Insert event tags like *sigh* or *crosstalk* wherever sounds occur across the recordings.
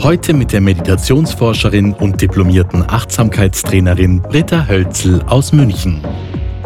Heute mit der Meditationsforscherin und diplomierten Achtsamkeitstrainerin Britta Hölzel aus München.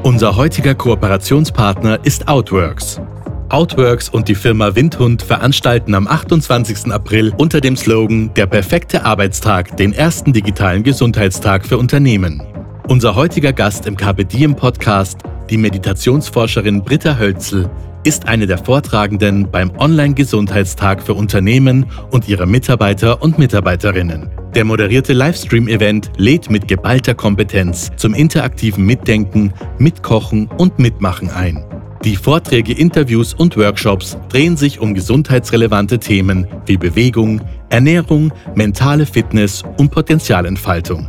Unser heutiger Kooperationspartner ist Outworks. Outworks und die Firma Windhund veranstalten am 28. April unter dem Slogan Der perfekte Arbeitstag den ersten digitalen Gesundheitstag für Unternehmen. Unser heutiger Gast im Carpe Diem Podcast, die Meditationsforscherin Britta Hölzel, ist eine der Vortragenden beim Online-Gesundheitstag für Unternehmen und ihre Mitarbeiter und Mitarbeiterinnen. Der moderierte Livestream-Event lädt mit geballter Kompetenz zum interaktiven Mitdenken, Mitkochen und Mitmachen ein. Die Vorträge, Interviews und Workshops drehen sich um gesundheitsrelevante Themen wie Bewegung, Ernährung, mentale Fitness und Potenzialentfaltung.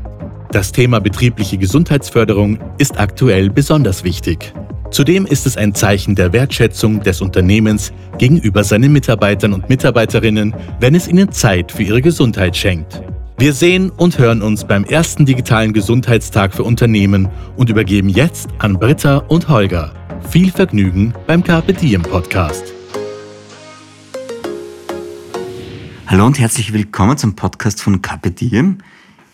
Das Thema betriebliche Gesundheitsförderung ist aktuell besonders wichtig. Zudem ist es ein Zeichen der Wertschätzung des Unternehmens gegenüber seinen Mitarbeitern und Mitarbeiterinnen, wenn es ihnen Zeit für ihre Gesundheit schenkt. Wir sehen und hören uns beim ersten digitalen Gesundheitstag für Unternehmen und übergeben jetzt an Britta und Holger. Viel Vergnügen beim Carpe Diem Podcast. Hallo und herzlich willkommen zum Podcast von Carpe Diem.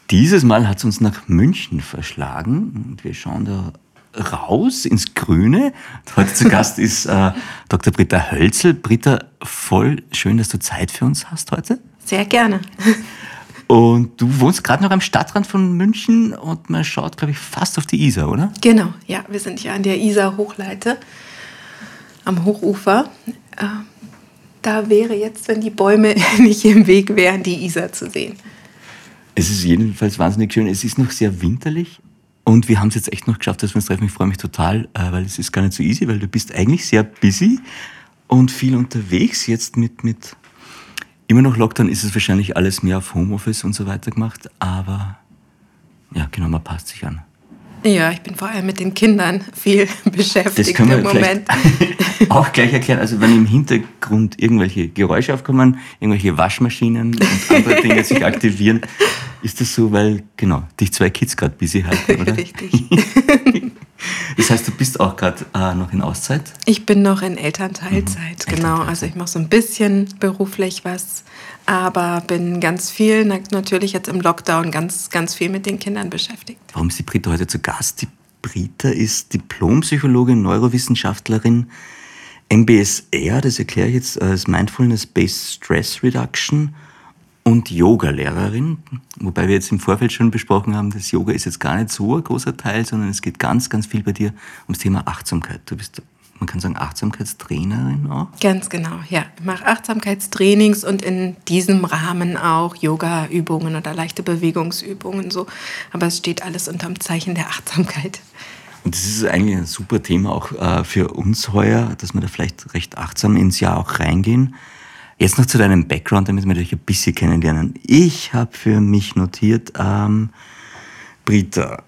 Dieses Mal hat es uns nach München verschlagen und wir schauen da raus ins Grüne. Heute zu Gast *laughs* ist äh, Dr. Britta Hölzel. Britta, voll schön, dass du Zeit für uns hast heute. Sehr gerne. Und du wohnst gerade noch am Stadtrand von München und man schaut, glaube ich, fast auf die Isar, oder? Genau, ja, wir sind hier an der Isar-Hochleite am Hochufer. Äh, da wäre jetzt, wenn die Bäume *laughs* nicht im Weg wären, die Isar zu sehen. Es ist jedenfalls wahnsinnig schön. Es ist noch sehr winterlich und wir haben es jetzt echt noch geschafft, dass wir uns treffen. Ich freue mich total, äh, weil es ist gar nicht so easy, weil du bist eigentlich sehr busy und viel unterwegs jetzt mit, mit Immer noch Lockdown ist es wahrscheinlich alles mehr auf Homeoffice und so weiter gemacht, aber ja, genau, man passt sich an. Ja, ich bin vor allem mit den Kindern viel *laughs* beschäftigt das können wir im Moment. *laughs* auch gleich erklären. Also wenn im Hintergrund irgendwelche Geräusche aufkommen, irgendwelche Waschmaschinen und andere Dinge sich aktivieren, ist das so, weil genau dich zwei Kids gerade busy halten, oder? *laughs* Richtig. *laughs* Das heißt, du bist auch gerade äh, noch in Auszeit? Ich bin noch in Elternteilzeit, mhm. genau. Also ich mache so ein bisschen beruflich was, aber bin ganz viel, natürlich jetzt im Lockdown, ganz, ganz viel mit den Kindern beschäftigt. Warum ist die Britta heute zu Gast? Die Britta ist Diplompsychologin, Neurowissenschaftlerin, MBSR, das erkläre ich jetzt als Mindfulness-Based Stress Reduction und Yoga-Lehrerin, wobei wir jetzt im Vorfeld schon besprochen haben, das Yoga ist jetzt gar nicht so ein großer Teil, sondern es geht ganz, ganz viel bei dir ums Thema Achtsamkeit. Du bist, man kann sagen, Achtsamkeitstrainerin auch? Ganz genau, ja. Ich mache Achtsamkeitstrainings und in diesem Rahmen auch Yoga-Übungen oder leichte Bewegungsübungen so. Aber es steht alles unter dem Zeichen der Achtsamkeit. Und das ist eigentlich ein super Thema auch äh, für uns heuer, dass wir da vielleicht recht achtsam ins Jahr auch reingehen. Jetzt noch zu deinem Background, damit wir dich ein bisschen kennenlernen. Ich habe für mich notiert, ähm, Britta,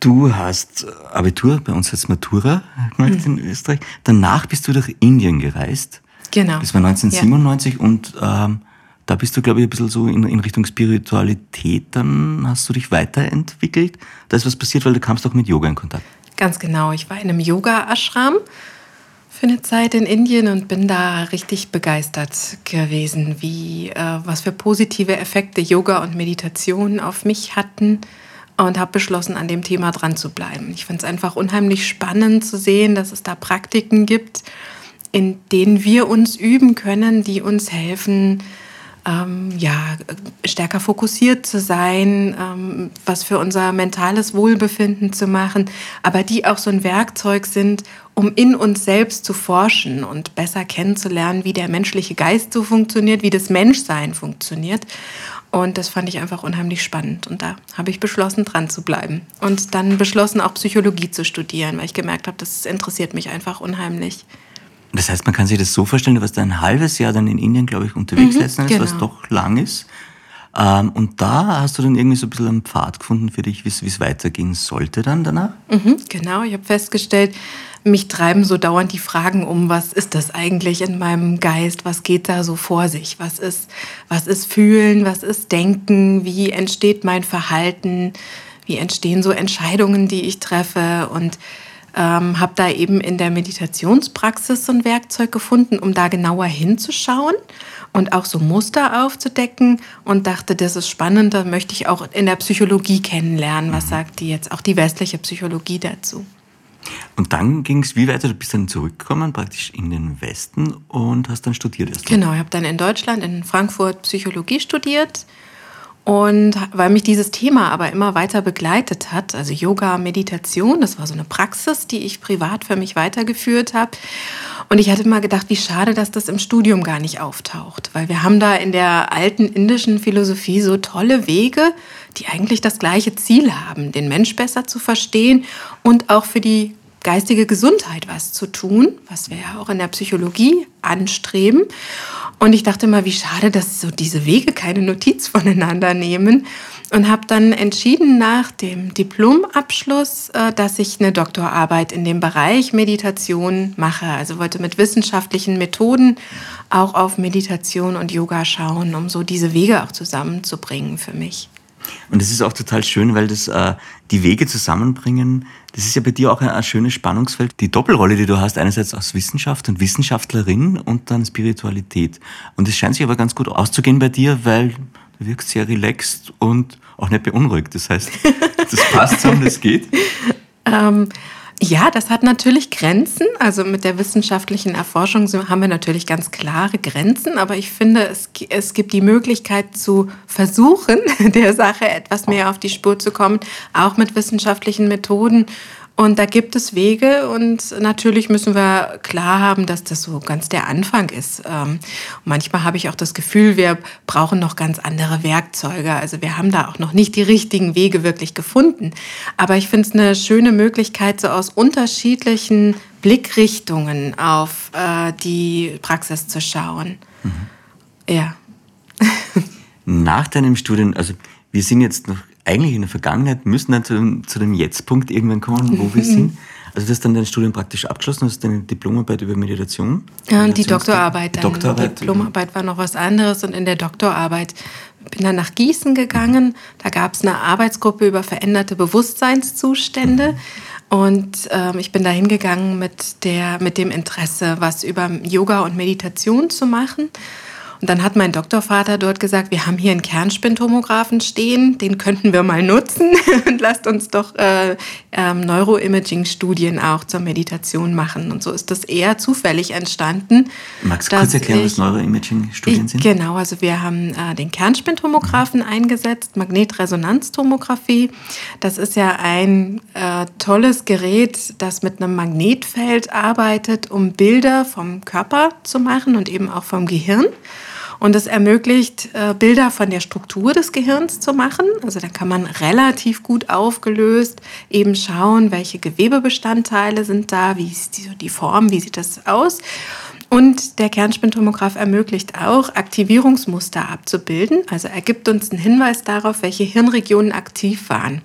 du hast Abitur, bei uns heißt Matura gemacht mhm. in Österreich. Danach bist du durch Indien gereist. Genau. Das war 1997 ja. und ähm, da bist du, glaube ich, ein bisschen so in, in, Richtung Spiritualität, dann hast du dich weiterentwickelt. Da ist was passiert, weil du kamst auch mit Yoga in Kontakt. Ganz genau. Ich war in einem Yoga-Ashram für eine Zeit in Indien und bin da richtig begeistert gewesen, wie äh, was für positive Effekte Yoga und Meditation auf mich hatten und habe beschlossen, an dem Thema dran zu bleiben. Ich finde es einfach unheimlich spannend zu sehen, dass es da Praktiken gibt, in denen wir uns üben können, die uns helfen, ähm, ja, stärker fokussiert zu sein, ähm, was für unser mentales Wohlbefinden zu machen, aber die auch so ein Werkzeug sind, um in uns selbst zu forschen und besser kennenzulernen, wie der menschliche Geist so funktioniert, wie das Menschsein funktioniert. Und das fand ich einfach unheimlich spannend. Und da habe ich beschlossen, dran zu bleiben. Und dann beschlossen, auch Psychologie zu studieren, weil ich gemerkt habe, das interessiert mich einfach unheimlich. Das heißt, man kann sich das so vorstellen, du warst ein halbes Jahr dann in Indien, glaube ich, unterwegs mhm, letzten Endes, genau. was doch lang ist. Ähm, und da hast du dann irgendwie so ein bisschen einen Pfad gefunden für dich, wie es weitergehen sollte dann danach? Mhm, genau, ich habe festgestellt, mich treiben so dauernd die Fragen um, was ist das eigentlich in meinem Geist, was geht da so vor sich, was ist, was ist Fühlen, was ist Denken, wie entsteht mein Verhalten, wie entstehen so Entscheidungen, die ich treffe? Und ähm, habe da eben in der Meditationspraxis so ein Werkzeug gefunden, um da genauer hinzuschauen und auch so Muster aufzudecken und dachte, das ist spannend, da möchte ich auch in der Psychologie kennenlernen. Was mhm. sagt die jetzt, auch die westliche Psychologie dazu? Und dann ging es wie weiter? Du bist dann zurückgekommen, praktisch in den Westen und hast dann studiert erst. Genau, ich habe dann in Deutschland, in Frankfurt Psychologie studiert und weil mich dieses Thema aber immer weiter begleitet hat, also Yoga, Meditation, das war so eine Praxis, die ich privat für mich weitergeführt habe. Und ich hatte immer gedacht, wie schade, dass das im Studium gar nicht auftaucht. Weil wir haben da in der alten indischen Philosophie so tolle Wege, die eigentlich das gleiche Ziel haben, den Mensch besser zu verstehen und auch für die geistige Gesundheit was zu tun, was wir ja auch in der Psychologie anstreben. Und ich dachte immer, wie schade, dass so diese Wege keine Notiz *laughs* voneinander nehmen. Und habe dann entschieden nach dem Diplomabschluss, äh, dass ich eine Doktorarbeit in dem Bereich Meditation mache. Also wollte mit wissenschaftlichen Methoden auch auf Meditation und Yoga schauen, um so diese Wege auch zusammenzubringen für mich. Und es ist auch total schön, weil das äh, die Wege zusammenbringen, das ist ja bei dir auch ein, ein, schönes Spannungsfeld. Die Doppelrolle, die du hast, einerseits als Wissenschaft und Wissenschaftlerin und dann Spiritualität. Und es scheint sich aber ganz gut auszugehen bei dir, weil du wirkst sehr relaxed und auch nicht beunruhigt. Das heißt, *laughs* das passt so und das geht. ähm, ja, das hat natürlich Grenzen. Also mit der wissenschaftlichen Erforschung haben wir natürlich ganz klare Grenzen. Aber ich finde, es, es gibt die Möglichkeit zu versuchen, *laughs* der Sache etwas mehr auf die Spur zu kommen, auch mit wissenschaftlichen Methoden. Und da gibt es Wege und natürlich müssen wir klar haben, dass das so ganz der Anfang ist. Ähm, manchmal habe ich auch das Gefühl, wir brauchen noch ganz andere Werkzeuge. Also wir haben da auch noch nicht die richtigen Wege wirklich gefunden. Aber ich finde es eine schöne Möglichkeit, so aus unterschiedlichen Blickrichtungen auf äh, die Praxis zu schauen. Mhm. Ja. Nach deinem Studium, also wir sind jetzt noch eigentlich in der Vergangenheit, müssen dann zu, zu dem Jetzt-Punkt irgendwann kommen, wo wir sind. Also du hast dann dein Studium praktisch abgeschlossen, hast deine Diplomarbeit über Meditation. Ja, und die Doktorarbeit. Die Doktorarbeit. Diplomarbeit war noch was anderes und in der Doktorarbeit bin dann nach Gießen gegangen. Da gab es eine Arbeitsgruppe über veränderte Bewusstseinszustände. Mhm. Und ähm, ich bin da hingegangen mit, mit dem Interesse, was über Yoga und Meditation zu machen. Und dann hat mein Doktorvater dort gesagt, wir haben hier einen Kernspintomographen stehen, den könnten wir mal nutzen *laughs* und lasst uns doch äh, ähm, Neuroimaging-Studien auch zur Meditation machen. Und so ist das eher zufällig entstanden. Magst du kurz erklären, ich, was Neuroimaging-Studien sind? Genau, also wir haben äh, den Kernspintomographen mhm. eingesetzt, Magnetresonanztomographie. Das ist ja ein äh, tolles Gerät, das mit einem Magnetfeld arbeitet, um Bilder vom Körper zu machen und eben auch vom Gehirn. Und es ermöglicht, äh, Bilder von der Struktur des Gehirns zu machen. Also da kann man relativ gut aufgelöst eben schauen, welche Gewebebestandteile sind da, wie ist die, die Form, wie sieht das aus. Und der Kernspintomograph ermöglicht auch, Aktivierungsmuster abzubilden. Also er gibt uns einen Hinweis darauf, welche Hirnregionen aktiv waren.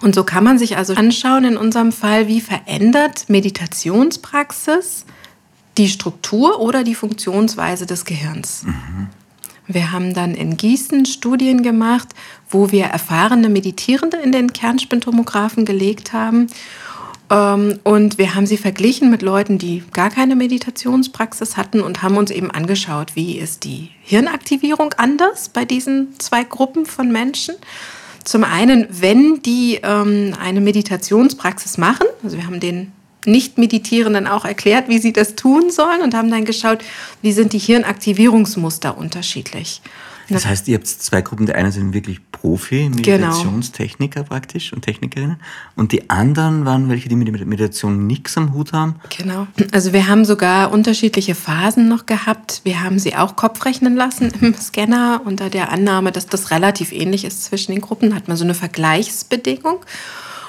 Und so kann man sich also anschauen, in unserem Fall, wie verändert Meditationspraxis die Struktur oder die Funktionsweise des Gehirns. Mhm. Wir haben dann in Gießen Studien gemacht, wo wir erfahrene Meditierende in den Kernspintomographen gelegt haben. Ähm, und wir haben sie verglichen mit Leuten, die gar keine Meditationspraxis hatten und haben uns eben angeschaut, wie ist die Hirnaktivierung anders bei diesen zwei Gruppen von Menschen. Zum einen, wenn die ähm, eine Meditationspraxis machen, also wir haben den nicht-Meditierenden auch erklärt, wie sie das tun sollen und haben dann geschaut, wie sind die Hirnaktivierungsmuster unterschiedlich. Das heißt, ihr habt zwei Gruppen. Die einen sind wirklich Profi, genau. Praktisch und Technikerinnen. Und die anderen waren welche, die mit Meditation nichts am Hut haben. Genau. Also wir haben sogar unterschiedliche Phasen noch gehabt. Wir haben sie auch Kopfrechnen lassen im Scanner unter der Annahme, dass das relativ ähnlich ist zwischen den Gruppen. Hat man so eine Vergleichsbedingung.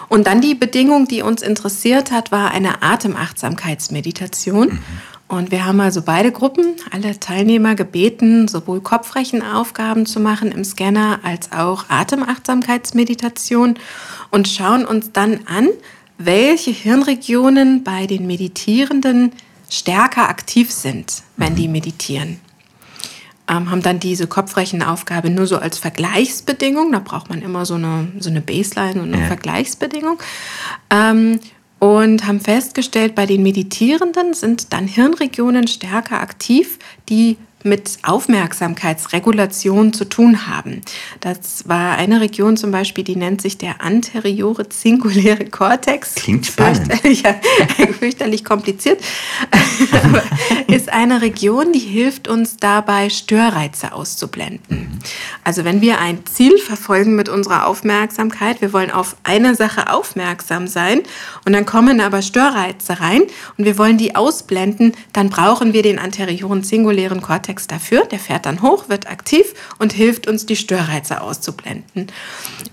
Und dann die Bedingung, die uns interessiert hat, war eine Atemachtsamkeitsmeditation. Mhm. Und wir haben also beide Gruppen, alle Teilnehmer gebeten, sowohl Kopfrechenaufgaben zu machen im Scanner als auch Atemachtsamkeitsmeditation und schauen uns dann an, welche Hirnregionen bei den Meditierenden stärker aktiv sind, wenn die meditieren. Ähm, haben dann diese Kopfrechenaufgabe nur so als Vergleichsbedingung. Da braucht man immer so eine, so eine Baseline und eine ja. Vergleichsbedingung. Ähm, und haben festgestellt, bei den Meditierenden sind dann Hirnregionen stärker aktiv, die mit Aufmerksamkeitsregulation zu tun haben. Das war eine Region zum Beispiel, die nennt sich der anteriore zinguläre Kortex. Klingt spannend. Fürchterlich, *laughs* fürchterlich kompliziert. *laughs* ist eine Region, die hilft uns dabei, Störreize auszublenden. Also wenn wir ein Ziel verfolgen mit unserer Aufmerksamkeit, wir wollen auf eine Sache aufmerksam sein und dann kommen aber Störreize rein und wir wollen die ausblenden, dann brauchen wir den anterioren zingulären Kortex Kontext dafür. Der fährt dann hoch, wird aktiv und hilft uns, die Störreize auszublenden.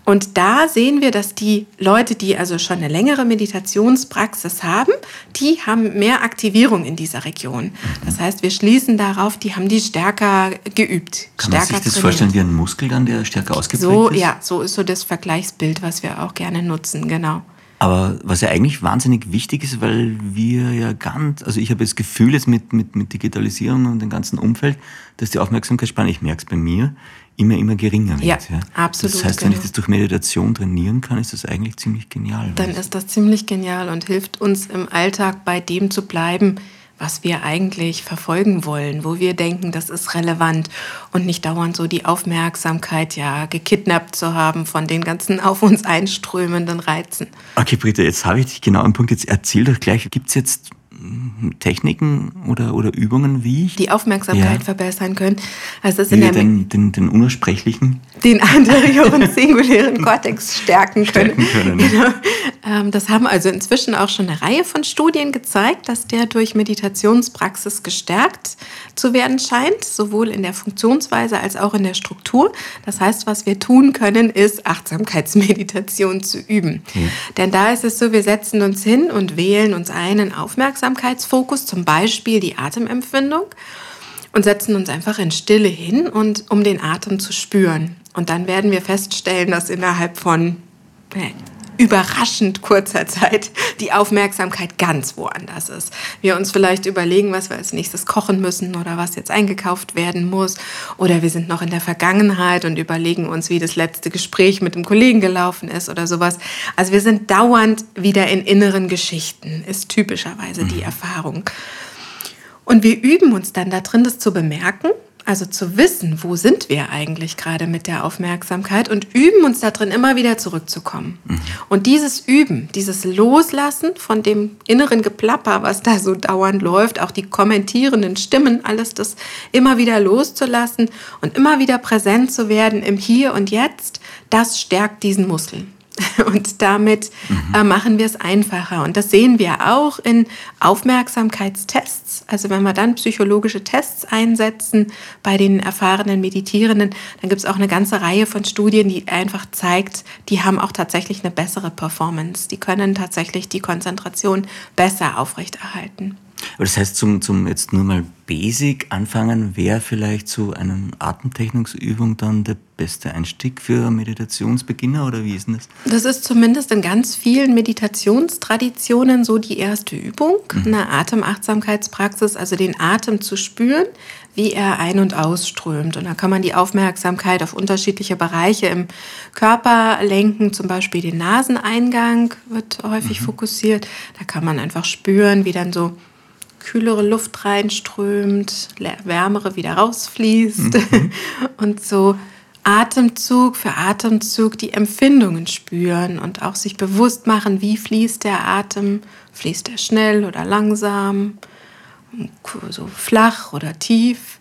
Und da sehen wir, dass die Leute, die also schon eine längere Meditationspraxis haben, die haben mehr Aktivierung in dieser Region. Das heißt, wir schließen darauf, die haben die stärker geübt. Kann stärker man sich das trainiert. vorstellen wie ein Muskel dann, der stärker ausgeprägt so, ist? Ja, so ist so das Vergleichsbild, was wir auch gerne nutzen, genau. Aber was ja eigentlich wahnsinnig wichtig ist, weil wir ja ganz, also ich habe das Gefühl jetzt mit, mit, mit Digitalisierung und dem ganzen Umfeld, dass die Aufmerksamkeitsspanne, ich merke es bei mir, immer, immer geringer wird. Ja, ja. absolut. Das heißt, genau. wenn ich das durch Meditation trainieren kann, ist das eigentlich ziemlich genial. Dann ist das ziemlich genial und hilft uns im Alltag bei dem zu bleiben, was wir eigentlich verfolgen wollen, wo wir denken, das ist relevant und nicht dauernd so die Aufmerksamkeit ja gekidnappt zu haben von den ganzen *laughs* auf uns einströmenden Reizen. Okay, Britta, jetzt habe ich dich genau am Punkt. Jetzt erzähl doch gleich, gibt es jetzt Techniken oder, oder Übungen, wie ich die Aufmerksamkeit ja. verbessern können. Also das wie wir den, den, den unersprechlichen den anterioren *laughs* singulären Kortex stärken können. Stärken können genau. Ähm, das haben also inzwischen auch schon eine Reihe von Studien gezeigt, dass der durch Meditationspraxis gestärkt zu werden scheint, sowohl in der Funktionsweise als auch in der Struktur. Das heißt, was wir tun können, ist Achtsamkeitsmeditation zu üben. Ja. Denn da ist es so, wir setzen uns hin und wählen uns einen Aufmerksamkeitsfokus, zum Beispiel die Atemempfindung und setzen uns einfach in Stille hin und um den Atem zu spüren. Und dann werden wir feststellen, dass innerhalb von überraschend kurzer Zeit die Aufmerksamkeit ganz woanders ist. Wir uns vielleicht überlegen, was wir als nächstes kochen müssen oder was jetzt eingekauft werden muss. Oder wir sind noch in der Vergangenheit und überlegen uns, wie das letzte Gespräch mit dem Kollegen gelaufen ist oder sowas. Also wir sind dauernd wieder in inneren Geschichten, ist typischerweise die mhm. Erfahrung. Und wir üben uns dann da drin, das zu bemerken also zu wissen, wo sind wir eigentlich gerade mit der Aufmerksamkeit und üben uns da drin immer wieder zurückzukommen. Mhm. Und dieses Üben, dieses Loslassen von dem inneren Geplapper, was da so dauernd läuft, auch die kommentierenden Stimmen, alles das immer wieder loszulassen und immer wieder präsent zu werden im Hier und Jetzt, das stärkt diesen Muskel. *laughs* Und damit mhm. äh, machen wir es einfacher. Und das sehen wir auch in Aufmerksamkeitstests. Also wenn wir dann psychologische Tests einsetzen bei den erfahrenen Meditierenden, dann gibt es auch eine ganze Reihe von Studien, die einfach zeigt, die haben auch tatsächlich eine bessere Performance. Die können tatsächlich die Konzentration besser aufrechterhalten. Aber das heißt, zum, zum jetzt nur mal Basic anfangen, wäre vielleicht so eine Atemtechniksübung dann der beste Einstieg für Meditationsbeginner oder wie ist denn das? Das ist zumindest in ganz vielen Meditationstraditionen so die erste Übung, mhm. eine Atemachtsamkeitspraxis, also den Atem zu spüren, wie er ein- und ausströmt. Und da kann man die Aufmerksamkeit auf unterschiedliche Bereiche im Körper lenken, zum Beispiel den Naseneingang wird häufig mhm. fokussiert. Da kann man einfach spüren, wie dann so kühlere Luft reinströmt, wärmere wieder rausfließt mhm. *laughs* und so Atemzug für Atemzug die Empfindungen spüren und auch sich bewusst machen, wie fließt der Atem, fließt er schnell oder langsam, so flach oder tief.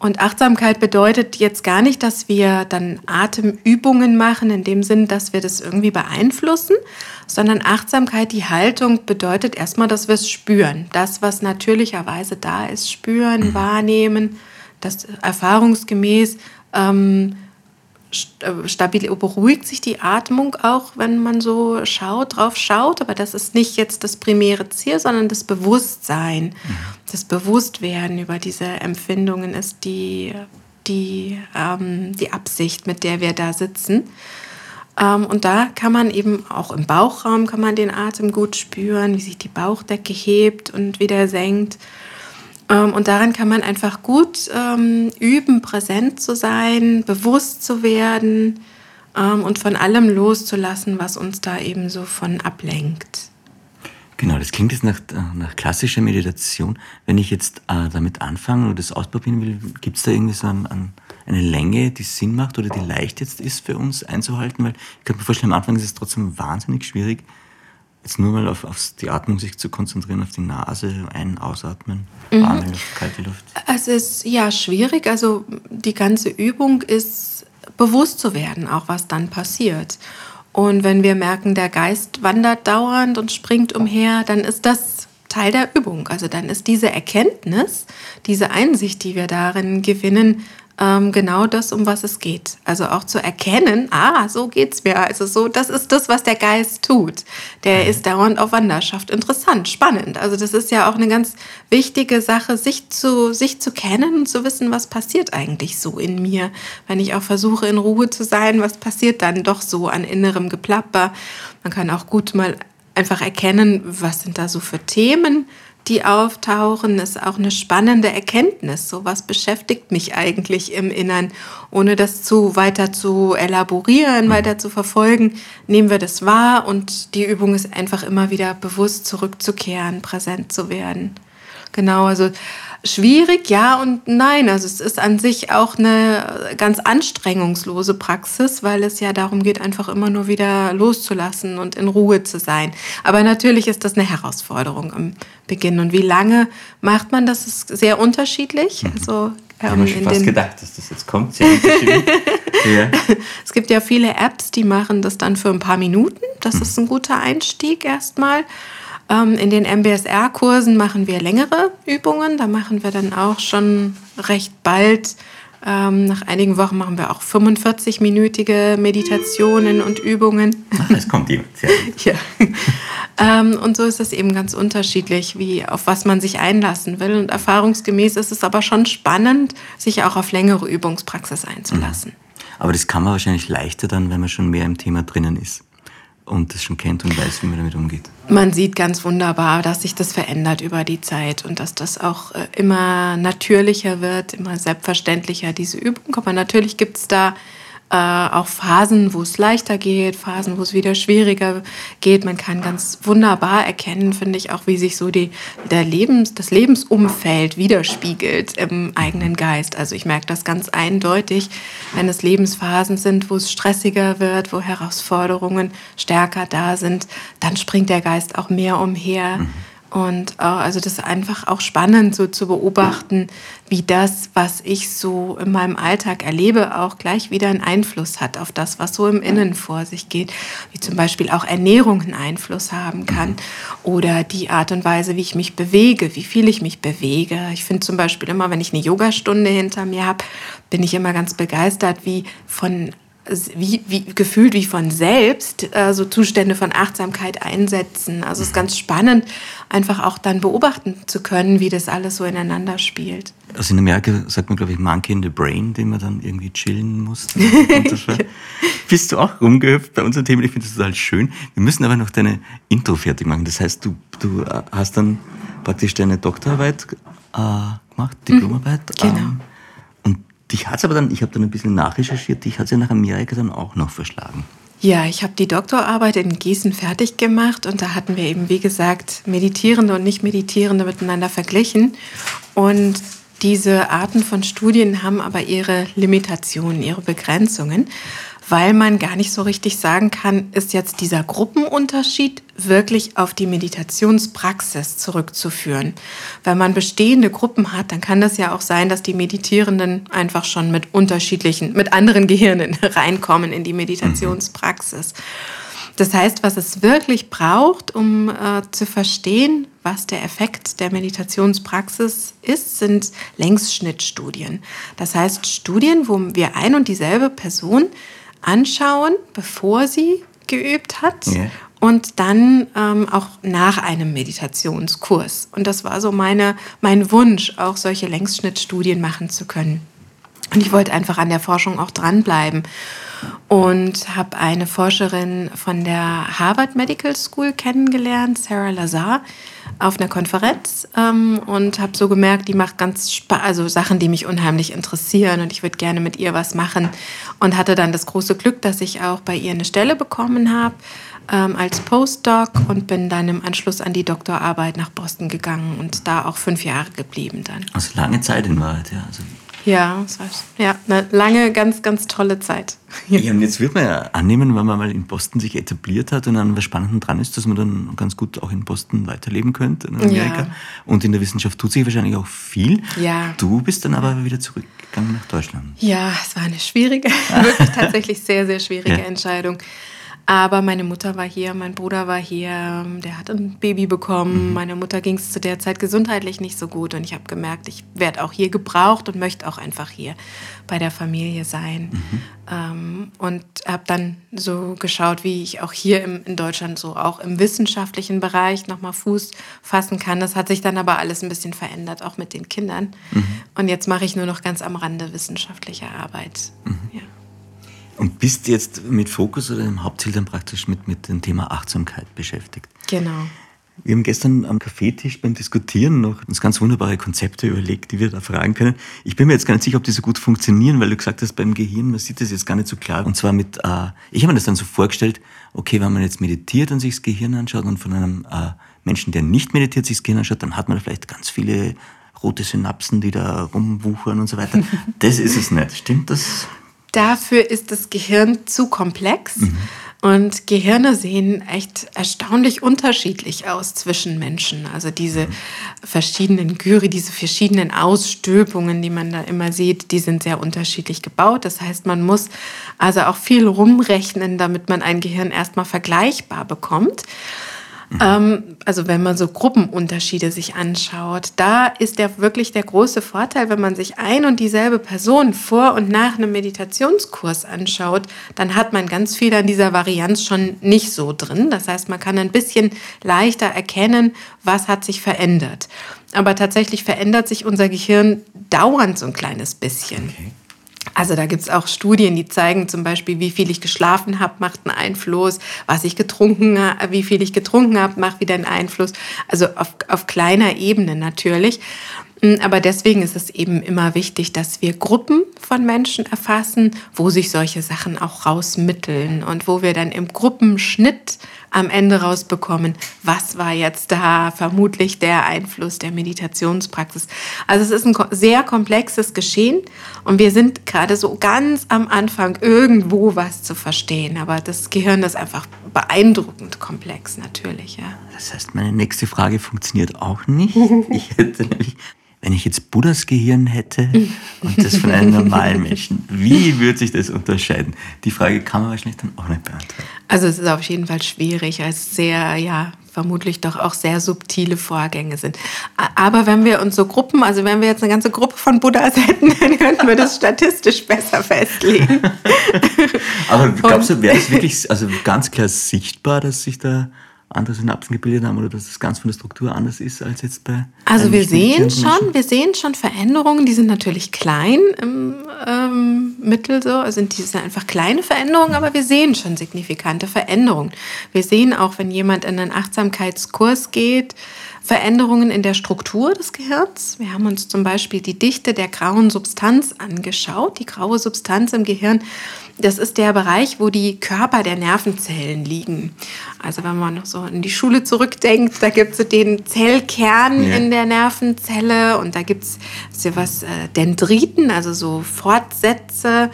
Und Achtsamkeit bedeutet jetzt gar nicht, dass wir dann Atemübungen machen, in dem Sinn, dass wir das irgendwie beeinflussen, sondern Achtsamkeit, die Haltung bedeutet erstmal, dass wir es spüren. Das, was natürlicherweise da ist, spüren, mhm. wahrnehmen, das erfahrungsgemäß ähm, äh, stabil, beruhigt sich die Atmung auch, wenn man so schaut, drauf schaut. Aber das ist nicht jetzt das primäre Ziel, sondern das Bewusstsein, mhm. das Bewusstwerden über diese Empfindungen ist die, die, ähm, die Absicht, mit der wir da sitzen. Ähm, und da kann man eben auch im Bauchraum kann man den Atem gut spüren, wie sich die Bauchdecke hebt und wieder senkt. Ähm, und daran kann man einfach gut ähm, üben, präsent zu sein, bewusst zu werden ähm, und von allem loszulassen, was uns da eben so von ablenkt. Genau, das klingt jetzt nach, äh, nach klassischer Meditation. Wenn ich jetzt äh, damit anfange oder das ausprobieren will, gibt es da irgendwie so ein, ein, eine Länge, die Sinn macht oder die leicht jetzt ist für uns einzuhalten? Weil ich kann mir vorstellen, am Anfang ist es trotzdem wahnsinnig schwierig, jetzt nur mal auf, auf die Atmung sich zu konzentrieren, auf die Nase, ein-, ausatmen, mhm. warme Luft, kalte Luft? Es ist ja schwierig. Also die ganze Übung ist bewusst zu werden, auch was dann passiert. Und wenn wir merken, der Geist wandert dauernd und springt umher, dann ist das Teil der Übung. Also dann ist diese Erkenntnis, diese Einsicht, die wir darin gewinnen, ähm, genau das, um was es geht. Also auch zu erkennen, ah, so geht's mir. Also so, das ist das, was der Geist tut. Der mhm. ist dauernd auf Wanderschaft. Interessant, spannend. Also das ist ja auch eine ganz wichtige Sache, sich zu, sich zu kennen und zu wissen, was passiert eigentlich so in mir. Wenn ich auch versuche, in Ruhe zu sein, was passiert dann doch so an innerem Geplapper. Man kann auch gut mal einfach erkennen, was sind da so für Themen, die auftauchen, ist auch eine spannende Erkenntnis. So was beschäftigt mich eigentlich im Innern, ohne das zu weiter zu elaborieren, mhm. weiter zu verfolgen, nehmen wir das wahr und die Übung ist einfach immer wieder bewusst zurückzukehren, präsent zu werden. Genau, also schwierig, ja und nein. Also es ist an sich auch eine ganz anstrengungslose Praxis, weil es ja darum geht, einfach immer nur wieder loszulassen und in Ruhe zu sein. Aber natürlich ist das eine Herausforderung am Beginn. Und wie lange macht man das? Ist sehr unterschiedlich. Mhm. Also ich habe mir schon fast gedacht, dass das jetzt kommt. Sehr *laughs* ja. Es gibt ja viele Apps, die machen das dann für ein paar Minuten. Das mhm. ist ein guter Einstieg erstmal. Ähm, in den MBSR-Kursen machen wir längere Übungen. Da machen wir dann auch schon recht bald. Ähm, nach einigen Wochen machen wir auch 45-minütige Meditationen und Übungen. Ach, es kommt jemand. *laughs* ja. ähm, und so ist es eben ganz unterschiedlich, wie auf was man sich einlassen will. Und erfahrungsgemäß ist es aber schon spannend, sich auch auf längere Übungspraxis einzulassen. Mhm. Aber das kann man wahrscheinlich leichter dann, wenn man schon mehr im Thema drinnen ist und das schon kennt und weiß, wie man damit umgeht. Man sieht ganz wunderbar, dass sich das verändert über die Zeit und dass das auch äh, immer natürlicher wird, immer selbstverständlicher, diese Übung. Aber natürlich gibt es da äh, auch Phasen, wo es leichter geht, Phasen, wo es wieder schwieriger geht. Man kann ganz wunderbar erkennen, finde ich, auch wie sich so die, der Lebens, das Lebensumfeld widerspiegelt im eigenen Geist. Also ich merke das ganz eindeutig, wenn es Lebensphasen sind, wo es stressiger wird, wo Herausforderungen stärker da sind, dann springt der Geist auch mehr umher. Mhm und äh, also das ist einfach auch spannend, so zu beobachten, wie das, was ich so in meinem Alltag erlebe, auch gleich wieder einen Einfluss hat auf das, was so im Innen vor sich geht. Wie zum Beispiel auch Ernährung einen Einfluss haben kann. Oder die Art und Weise, wie ich mich bewege, wie viel ich mich bewege. Ich finde zum Beispiel immer, wenn ich eine Yogastunde hinter mir habe, bin ich immer ganz begeistert, wie von wie, wie, gefühlt wie von selbst äh, so Zustände von Achtsamkeit einsetzen. Also es ist ganz spannend, einfach auch dann beobachten zu können, wie das alles so ineinander spielt. Also in Amerika sagt man, glaube ich, Monkey in the Brain, den man dann irgendwie chillen muss. *laughs* Bist du auch rumgehüpft bei unseren Themen? Ich finde das total schön. Wir müssen aber noch deine Intro fertig machen. Das heißt, du, du äh, hast dann praktisch deine Doktorarbeit äh, gemacht, mhm. Diplomarbeit. Genau. Ähm, Dich hat aber dann, ich habe dann ein bisschen nachrecherchiert, dich hat es ja nach Amerika dann auch noch verschlagen. Ja, ich habe die Doktorarbeit in Gießen fertig gemacht und da hatten wir eben, wie gesagt, Meditierende und Nicht-Meditierende miteinander verglichen. Und diese Arten von Studien haben aber ihre Limitationen, ihre Begrenzungen weil man gar nicht so richtig sagen kann, ist jetzt dieser Gruppenunterschied wirklich auf die Meditationspraxis zurückzuführen. Wenn man bestehende Gruppen hat, dann kann das ja auch sein, dass die Meditierenden einfach schon mit unterschiedlichen, mit anderen Gehirnen *laughs* reinkommen in die Meditationspraxis. Das heißt, was es wirklich braucht, um äh, zu verstehen, was der Effekt der Meditationspraxis ist, sind Längsschnittstudien. Das heißt Studien, wo wir ein und dieselbe Person anschauen, bevor sie geübt hat yeah. und dann ähm, auch nach einem Meditationskurs. Und das war so meine, mein Wunsch, auch solche Längsschnittstudien machen zu können. Und ich wollte einfach an der Forschung auch dranbleiben und habe eine Forscherin von der Harvard Medical School kennengelernt, Sarah Lazar, auf einer Konferenz ähm, und habe so gemerkt, die macht ganz Spaß, also Sachen, die mich unheimlich interessieren und ich würde gerne mit ihr was machen und hatte dann das große Glück, dass ich auch bei ihr eine Stelle bekommen habe ähm, als Postdoc und bin dann im Anschluss an die Doktorarbeit nach Boston gegangen und da auch fünf Jahre geblieben dann. Also lange Zeit in Wahrheit, ja. Also ja, es war ja, eine lange, ganz, ganz tolle Zeit. Ja. und jetzt wird man ja annehmen, wenn man mal in Boston sich etabliert hat und an was Spannendem dran ist, dass man dann ganz gut auch in Boston weiterleben könnte, in Amerika. Ja. Und in der Wissenschaft tut sich wahrscheinlich auch viel. Ja. Du bist dann aber wieder zurückgegangen nach Deutschland. Ja, es war eine schwierige, *laughs* wirklich tatsächlich sehr, sehr schwierige ja. Entscheidung. Aber meine Mutter war hier, mein Bruder war hier, der hat ein Baby bekommen. Mhm. Meine Mutter ging es zu der Zeit gesundheitlich nicht so gut und ich habe gemerkt, ich werde auch hier gebraucht und möchte auch einfach hier bei der Familie sein. Mhm. Ähm, und habe dann so geschaut, wie ich auch hier im, in Deutschland so auch im wissenschaftlichen Bereich nochmal Fuß fassen kann. Das hat sich dann aber alles ein bisschen verändert, auch mit den Kindern. Mhm. Und jetzt mache ich nur noch ganz am Rande wissenschaftliche Arbeit. Mhm. Ja. Und bist jetzt mit Fokus oder im Hauptziel dann praktisch mit, mit dem Thema Achtsamkeit beschäftigt. Genau. Wir haben gestern am Kaffeetisch beim Diskutieren noch uns ganz wunderbare Konzepte überlegt, die wir da fragen können. Ich bin mir jetzt gar nicht sicher, ob die so gut funktionieren, weil du gesagt hast, beim Gehirn, man sieht das jetzt gar nicht so klar. Und zwar mit, äh, ich habe mir das dann so vorgestellt, okay, wenn man jetzt meditiert und sich das Gehirn anschaut und von einem äh, Menschen, der nicht meditiert, sich das Gehirn anschaut, dann hat man vielleicht ganz viele rote Synapsen, die da rumwuchern und so weiter. *laughs* Das ist es nicht. Stimmt das? Dafür ist das Gehirn zu komplex. Mhm. Und Gehirne sehen echt erstaunlich unterschiedlich aus zwischen Menschen. Also diese verschiedenen Gyri, diese verschiedenen Ausstülpungen, die man da immer sieht, die sind sehr unterschiedlich gebaut. Das heißt, man muss also auch viel rumrechnen, damit man ein Gehirn erstmal vergleichbar bekommt. Ähm, also wenn man so Gruppenunterschiede sich anschaut, da ist der wirklich der große Vorteil, wenn man sich ein und dieselbe Person vor und nach einem Meditationskurs anschaut, dann hat man ganz viel an dieser Varianz schon nicht so drin. Das heißt, man kann ein bisschen leichter erkennen, was hat sich verändert. Aber tatsächlich verändert sich unser Gehirn dauernd so ein kleines bisschen. Okay. Also da gibt es auch Studien, die zeigen zum Beispiel, wie viel ich geschlafen habe, macht einen Einfluss, was ich getrunken habe, wie viel ich getrunken habe, macht wieder einen Einfluss. Also auf, auf kleiner Ebene natürlich. Mm, aber deswegen ist es eben immer wichtig, dass wir Gruppen von Menschen erfassen, wo sich solche Sachen auch rausmitteln und wo wir dann im Gruppenschnitt am Ende rausbekommen, was war jetzt da vermutlich der Einfluss der Meditationspraxis. Also es ist ein sehr komplexes Geschehen und wir sind gerade so ganz am Anfang irgendwo was zu verstehen. Aber das Gehirn ist einfach beeindruckend komplex natürlich. Ja. Das heißt, meine nächste Frage funktioniert auch nicht. Ich hätte nämlich wenn ich jetzt Buddhas Gehirn hätte und das von einem normalen Menschen, wie würde sich das unterscheiden? Die Frage kann man wahrscheinlich dann auch nicht beantworten. Also es ist auf jeden Fall schwierig, weil es sehr, ja, vermutlich doch auch sehr subtile Vorgänge sind. Aber wenn wir uns so Gruppen, also wenn wir jetzt eine ganze Gruppe von Buddhas *laughs* hätten, dann könnten wir das statistisch besser festlegen. Aber glaubst du, wäre es wirklich also ganz klar sichtbar, dass sich da andere Synapsen gebildet haben oder dass das ganz von der Struktur anders ist als jetzt bei. Also wir sehen schon, wir sehen schon Veränderungen, die sind natürlich klein im ähm, Mittel so, also sind einfach kleine Veränderungen, aber wir sehen schon signifikante Veränderungen. Wir sehen auch, wenn jemand in einen Achtsamkeitskurs geht, Veränderungen in der Struktur des Gehirns. Wir haben uns zum Beispiel die Dichte der grauen Substanz angeschaut. Die graue Substanz im Gehirn das ist der Bereich, wo die Körper der Nervenzellen liegen. Also wenn man noch so in die Schule zurückdenkt, da gibt es den Zellkern ja. in der Nervenzelle und da gibt es was äh, Dendriten, also so Fortsätze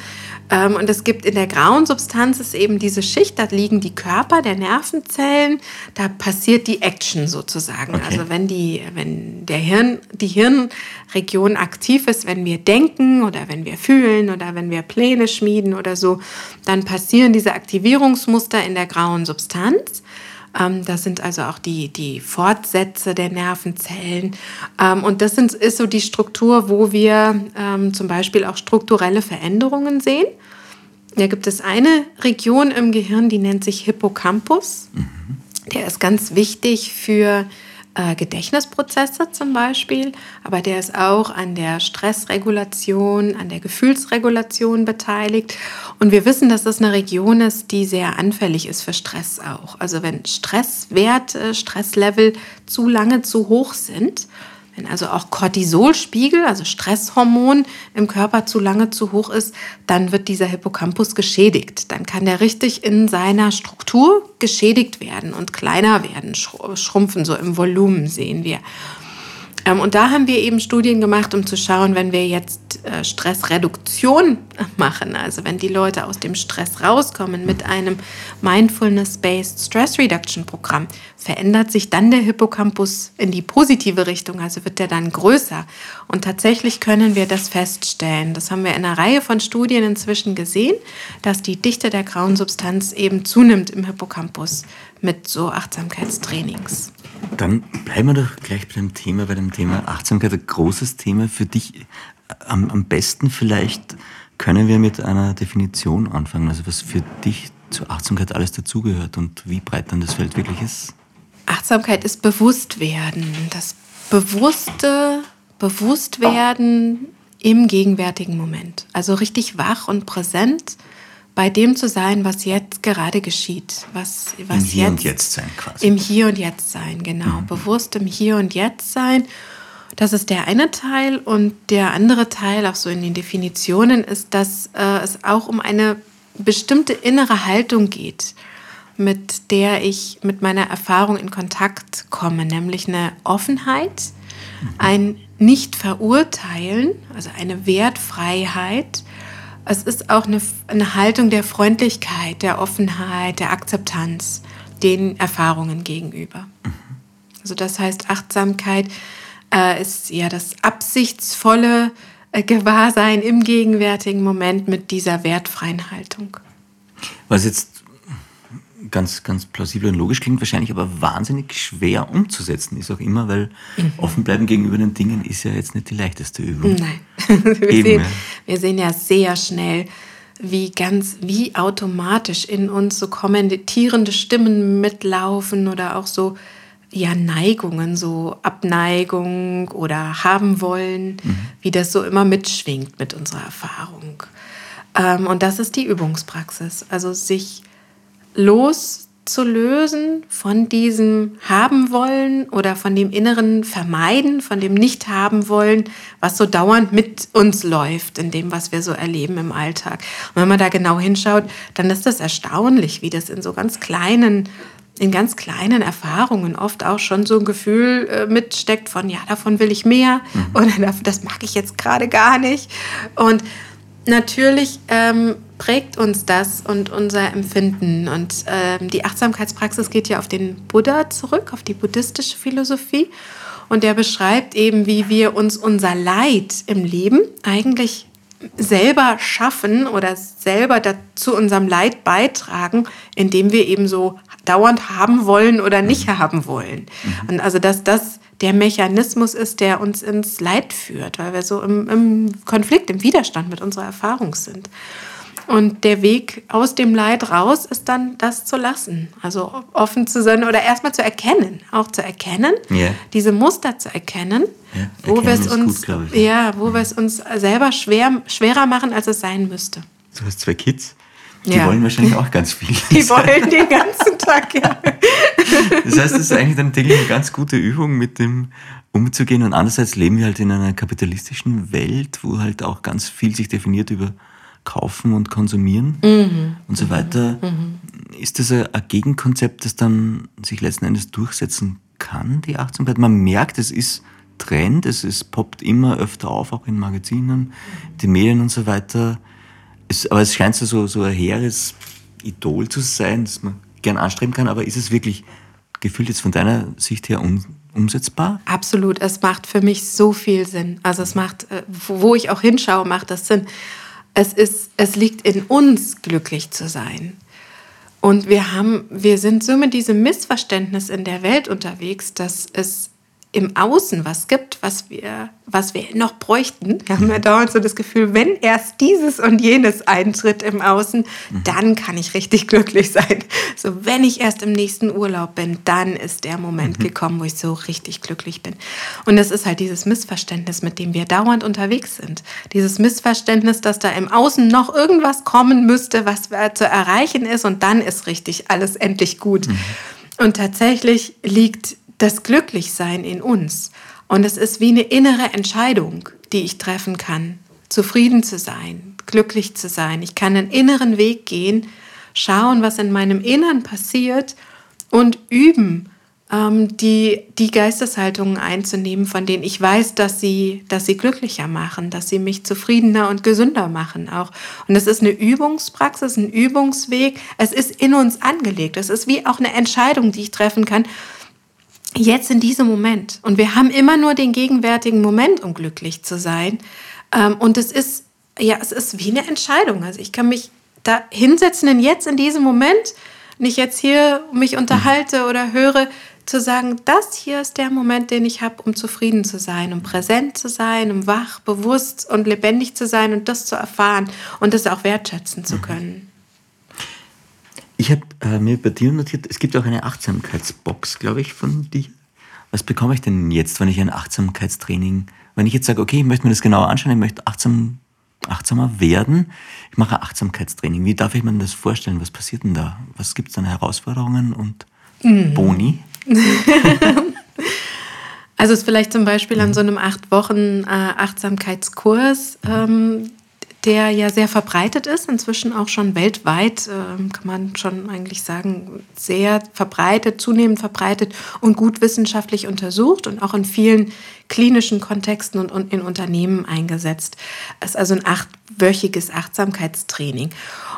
und es gibt in der grauen Substanz ist eben diese Schicht, da liegen die Körper der Nervenzellen, da passiert die Action sozusagen. Okay. Also wenn die, wenn der Hirn, die Hirnregion aktiv ist, wenn wir denken oder wenn wir fühlen oder wenn wir Pläne schmieden oder so, dann passieren diese Aktivierungsmuster in der grauen Substanz. Ähm, das sind also auch die, die Fortsätze der Nervenzellen. Ähm, und das sind, ist so die Struktur, wo wir ähm, zum Beispiel auch strukturelle Veränderungen sehen. Da gibt es eine Region im Gehirn, die nennt sich Hippocampus. Mhm. Der ist ganz wichtig für äh, Gedächtnisprozesse zum Beispiel, aber der ist auch an der Stressregulation, an der Gefühlsregulation beteiligt. Und wir wissen, dass das eine Region ist, die sehr anfällig ist für Stress auch. Also wenn Stresswerte, Stresslevel zu lange zu hoch sind, wenn also auch Cortisolspiegel, also Stresshormon im Körper zu lange zu hoch ist, dann wird dieser Hippocampus geschädigt. Dann kann der richtig in seiner Struktur geschädigt werden und kleiner werden, schrumpfen, so im Volumen sehen wir. Ähm, und da haben wir eben Studien gemacht, um zu schauen, wenn wir jetzt äh, Stressreduktion machen, also wenn die Leute aus dem Stress rauskommen mit einem Mindfulness-Based Stress Reduction Programm, verändert sich dann der Hippocampus in die positive Richtung, also wird der dann größer. Und tatsächlich können wir das feststellen. Das haben wir in einer Reihe von Studien inzwischen gesehen, dass die Dichte der grauen Substanz eben zunimmt im Hippocampus mit so Achtsamkeitstrainings. Dann bleiben wir doch gleich bei dem Thema, bei dem Thema Achtsamkeit. Ein großes Thema für dich. Am, am besten vielleicht können wir mit einer Definition anfangen, also was für dich zur Achtsamkeit alles dazugehört und wie breit dann das Feld wirklich ist. Achtsamkeit ist Bewusstwerden. Das bewusste Bewusstwerden im gegenwärtigen Moment. Also richtig wach und präsent bei dem zu sein, was jetzt gerade geschieht. Was, was Im Hier jetzt, und Jetzt sein quasi. Im Hier und Jetzt sein, genau. Mhm. Bewusst im Hier und Jetzt sein. Das ist der eine Teil. Und der andere Teil, auch so in den Definitionen, ist, dass äh, es auch um eine bestimmte innere Haltung geht, mit der ich mit meiner Erfahrung in Kontakt komme, nämlich eine Offenheit, mhm. ein Nicht-Verurteilen, also eine Wertfreiheit es ist auch eine, eine Haltung der Freundlichkeit, der Offenheit, der Akzeptanz den Erfahrungen gegenüber. Mhm. Also das heißt, Achtsamkeit äh, ist ja das absichtsvolle äh, Gewahrsein im gegenwärtigen Moment mit dieser wertfreien Haltung. Was jetzt ganz, ganz plausibel und logisch klingt wahrscheinlich, aber wahnsinnig schwer umzusetzen ist auch immer, weil mhm. offen bleiben gegenüber den Dingen ist ja jetzt nicht die leichteste Übung. Nein. *laughs* wir, Eben, sehen, ja. wir sehen ja sehr schnell, wie ganz, wie automatisch in uns so kommentierende Stimmen mitlaufen oder auch so ja, Neigungen, so Abneigung oder haben wollen, mhm. wie das so immer mitschwingt mit unserer Erfahrung. Ähm, und das ist die Übungspraxis. Also sich loszulösen von diesem haben wollen oder von dem inneren Vermeiden, von dem nicht haben wollen, was so dauernd mit uns läuft in dem, was wir so erleben im Alltag. Und wenn man da genau hinschaut, dann ist das erstaunlich, wie das in so ganz kleinen in ganz kleinen Erfahrungen oft auch schon so ein Gefühl äh, mitsteckt von, ja, davon will ich mehr mhm. oder *laughs* das mag ich jetzt gerade gar nicht. Und natürlich ähm, prägt uns das und unser Empfinden. Und ähm, die Achtsamkeitspraxis geht ja auf den Buddha zurück, auf die buddhistische Philosophie. Und der beschreibt eben, wie wir uns unser Leid im Leben eigentlich selber schaffen oder selber zu unserem Leid beitragen, indem wir eben so dauernd haben wollen oder nicht haben wollen. Mhm. Und also, dass das der Mechanismus ist, der uns ins Leid führt, weil wir so im, im Konflikt, im Widerstand mit unserer Erfahrung sind. Und der Weg aus dem Leid raus ist dann, das zu lassen. Also offen zu sein oder erstmal zu erkennen, auch zu erkennen, yeah. diese Muster zu erkennen, yeah. wo wir es uns, gut, ja, wo wir es uns selber schwer, schwerer machen, als es sein müsste. Du hast zwei Kids. Die ja. wollen wahrscheinlich auch ganz viel. *laughs* Die wollen den ganzen Tag, ja. Das heißt, es ist eigentlich dann täglich eine ganz gute Übung, mit dem umzugehen. Und andererseits leben wir halt in einer kapitalistischen Welt, wo halt auch ganz viel sich definiert über Kaufen und Konsumieren mhm. und so weiter. Mhm. Ist das ein, Gegenkonzept, das dann sich letzten Endes durchsetzen kann, die Achtsamkeit? Man merkt, es ist Trend, es ist, poppt immer öfter auf, auch in Magazinen, die Medien und so weiter. Es, aber es scheint so, so ein hehres Idol zu sein, das man gern anstreben kann, aber ist es wirklich gefühlt jetzt von deiner Sicht her um, umsetzbar? Absolut, es macht für mich so viel Sinn. Also es macht, äh, wo ich auch hinschaue, macht das Sinn. Es, ist, es liegt in uns, glücklich zu sein. Und wir haben, wir sind so mit diesem Missverständnis in der Welt unterwegs, dass es im Außen was gibt, was wir, was wir noch bräuchten. Wir haben ja dauernd so das Gefühl, wenn erst dieses und jenes eintritt im Außen, dann kann ich richtig glücklich sein. So, wenn ich erst im nächsten Urlaub bin, dann ist der Moment mhm. gekommen, wo ich so richtig glücklich bin. Und das ist halt dieses Missverständnis, mit dem wir dauernd unterwegs sind. Dieses Missverständnis, dass da im Außen noch irgendwas kommen müsste, was zu erreichen ist und dann ist richtig alles endlich gut. Mhm. Und tatsächlich liegt das Glücklichsein in uns. Und es ist wie eine innere Entscheidung, die ich treffen kann, zufrieden zu sein, glücklich zu sein. Ich kann einen inneren Weg gehen, schauen, was in meinem Innern passiert und üben, ähm, die, die Geisteshaltungen einzunehmen, von denen ich weiß, dass sie, dass sie glücklicher machen, dass sie mich zufriedener und gesünder machen auch. Und es ist eine Übungspraxis, ein Übungsweg. Es ist in uns angelegt. Es ist wie auch eine Entscheidung, die ich treffen kann jetzt in diesem Moment. Und wir haben immer nur den gegenwärtigen Moment, um glücklich zu sein. Ähm, und es ist, ja, es ist wie eine Entscheidung. Also ich kann mich da hinsetzen, denn jetzt in diesem Moment, nicht jetzt hier mich unterhalte oder höre, zu sagen, das hier ist der Moment, den ich habe, um zufrieden zu sein, um präsent zu sein, um wach, bewusst und lebendig zu sein und das zu erfahren und das auch wertschätzen zu mhm. können. Ich habe äh, mir bei dir notiert, es gibt auch eine Achtsamkeitsbox, glaube ich, von dir. Was bekomme ich denn jetzt, wenn ich ein Achtsamkeitstraining, wenn ich jetzt sage, okay, ich möchte mir das genauer anschauen, ich möchte achtsam, achtsamer werden, ich mache ein Achtsamkeitstraining. Wie darf ich mir das vorstellen? Was passiert denn da? Was gibt es dann Herausforderungen und mhm. Boni? *laughs* Also es ist vielleicht zum Beispiel an so einem acht Wochen äh, Achtsamkeitskurs ähm, der ja sehr verbreitet ist, inzwischen auch schon weltweit, äh, kann man schon eigentlich sagen, sehr verbreitet, zunehmend verbreitet und gut wissenschaftlich untersucht und auch in vielen klinischen Kontexten und, und in Unternehmen eingesetzt. Es ist also ein achtwöchiges Achtsamkeitstraining.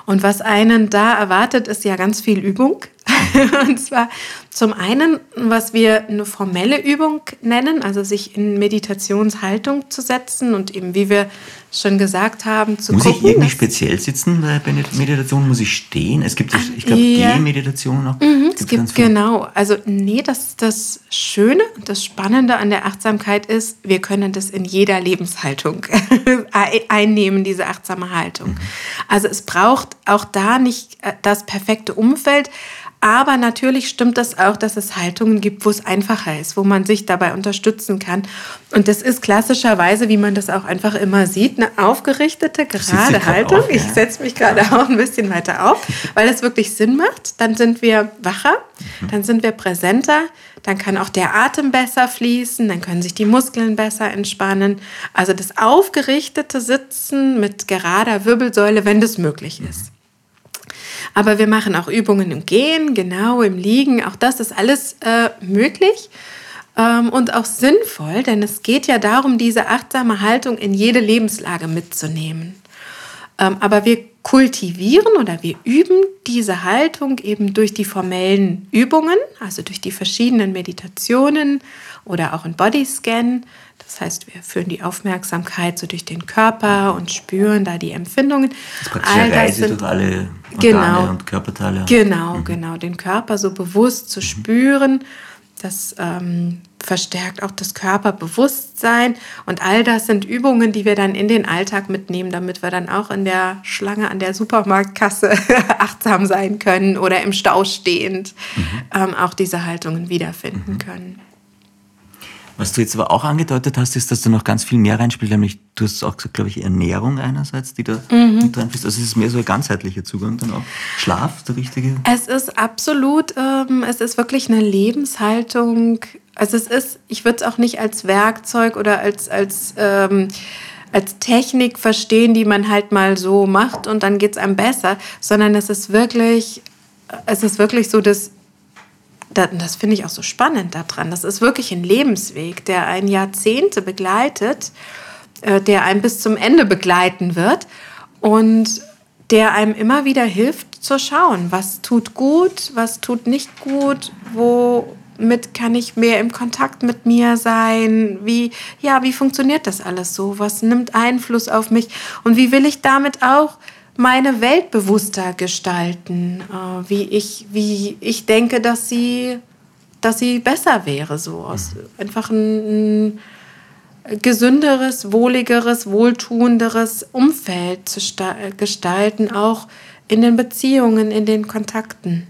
Und was einen da erwartet, ist ja ganz viel Übung. *laughs* und zwar zum einen, was wir eine formelle Übung nennen, also sich in Meditationshaltung zu setzen und eben, wie wir schon gesagt haben, zu muss gucken. Ich irgendwie speziell sitzen bei Meditation? Muss ich stehen? Es gibt, ich glaube, ja. Gehmeditationen noch. Mhm, es gibt, genau. Also, nee, das, das Schöne und das Spannende an der Achtsamkeit ist, wir können das in jeder Lebenshaltung *laughs* einnehmen, diese achtsame Haltung. Mhm. Also, es braucht auch da nicht äh, das perfekte Umfeld, aber natürlich stimmt das auch, dass es Haltungen gibt, wo es einfacher ist, wo man sich dabei unterstützen kann. Und das ist klassischerweise, wie man das auch einfach immer sieht, eine aufgerichtete, gerade Haltung. Auf, ja. Ich setze mich gerade auch ein bisschen weiter auf, weil es wirklich Sinn macht. Dann sind wir wacher, mhm. dann sind wir präsenter, dann kann auch der Atem besser fließen, dann können sich die Muskeln besser entspannen. Also das aufgerichtete Sitzen mit gerader Wirbelsäule, wenn das möglich ist. Aber wir machen auch Übungen im Gehen, genau im Liegen. Auch das ist alles äh, möglich ähm, und auch sinnvoll, denn es geht ja darum, diese achtsame Haltung in jede Lebenslage mitzunehmen. Ähm, aber wir kultivieren oder wir üben diese Haltung eben durch die formellen Übungen, also durch die verschiedenen Meditationen oder auch ein Bodyscan. Das heißt, wir führen die Aufmerksamkeit so durch den Körper und spüren da die Empfindungen. Das ist All das sind, durch alle Organe genau, und Körperteile. Genau, mhm. genau. Den Körper so bewusst zu mhm. spüren. Das ähm, verstärkt auch das Körperbewusstsein. Und all das sind Übungen, die wir dann in den Alltag mitnehmen, damit wir dann auch in der Schlange an der Supermarktkasse *laughs* achtsam sein können oder im Stau stehend mhm. ähm, auch diese Haltungen wiederfinden mhm. können. Was du jetzt aber auch angedeutet hast, ist, dass du noch ganz viel mehr reinspielst, nämlich du hast auch gesagt, glaube ich, Ernährung einerseits, die da mhm. mit reinfließt. Also es ist mehr so ein ganzheitlicher Zugang dann auch. Schlaf, der richtige? Es ist absolut, ähm, es ist wirklich eine Lebenshaltung. Also es ist, ich würde es auch nicht als Werkzeug oder als, als ähm, als Technik verstehen, die man halt mal so macht und dann geht es einem besser, sondern es ist wirklich, es ist wirklich so, dass das finde ich auch so spannend daran. Das ist wirklich ein Lebensweg, der einen Jahrzehnte begleitet, äh, der einen bis zum Ende begleiten wird und der einem immer wieder hilft zu schauen, was tut gut, was tut nicht gut, womit kann ich mehr im Kontakt mit mir sein, wie ja, wie funktioniert das alles so, was nimmt Einfluss auf mich und wie will ich damit auch meine Welt bewusster gestalten, äh, wie, ich, wie ich denke, dass sie, dass sie besser wäre. So aus einfach ein, ein gesünderes, wohligeres, wohltuenderes Umfeld zu gestalten, auch in den Beziehungen, in den Kontakten.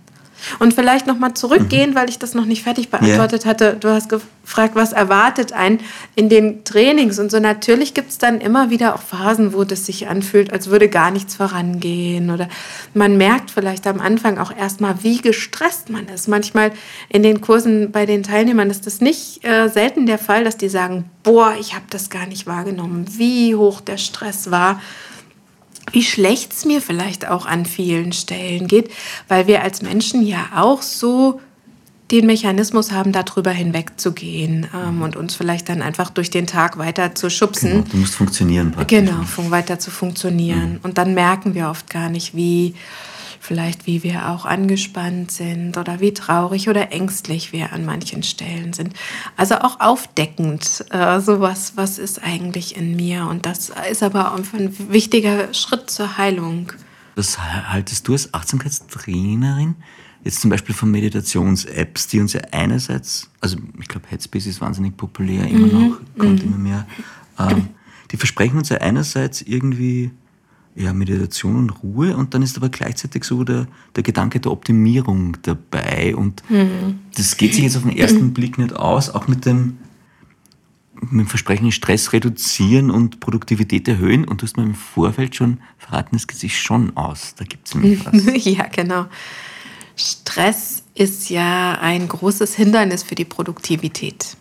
Und vielleicht nochmal zurückgehen, mhm. weil ich das noch nicht fertig beantwortet yeah. hatte. Du hast gefragt, was erwartet einen in den Trainings und so. Natürlich gibt es dann immer wieder auch Phasen, wo das sich anfühlt, als würde gar nichts vorangehen. Oder man merkt vielleicht am Anfang auch erstmal, wie gestresst man ist. Manchmal in den Kursen bei den Teilnehmern ist das nicht äh, selten der Fall, dass die sagen, boah, ich habe das gar nicht wahrgenommen, wie hoch der Stress war wie schlecht es mir vielleicht auch an vielen Stellen geht, weil wir als Menschen ja auch so den Mechanismus haben, darüber hinwegzugehen ähm, und uns vielleicht dann einfach durch den Tag weiter zu schubsen. Genau, du musst funktionieren. Praktisch. Genau, weiter zu funktionieren. Mhm. Und dann merken wir oft gar nicht, wie vielleicht wie wir auch angespannt sind oder wie traurig oder ängstlich wir an manchen Stellen sind. Also auch aufdeckend, äh, sowas, was ist eigentlich in mir? Und das ist aber auch ein wichtiger Schritt zur Heilung. Was haltest du als Achtsamkeitstrainerin jetzt zum Beispiel von Meditations-Apps, die uns ja einerseits, also ich glaube Headspace ist wahnsinnig populär, immer mhm. noch, kommt mhm. immer mehr, ähm, die versprechen uns ja einerseits irgendwie ja, Meditation und Ruhe und dann ist aber gleichzeitig so der, der Gedanke der Optimierung dabei und mhm. das geht sich jetzt auf den ersten *clears throat* Blick nicht aus, auch mit dem, mit dem Versprechen Stress reduzieren und Produktivität erhöhen und du hast mir im Vorfeld schon verraten, es geht sich schon aus, da gibt es nämlich *laughs* was. ja, genau. Stress ist ja ein großes Hindernis für die Produktivität.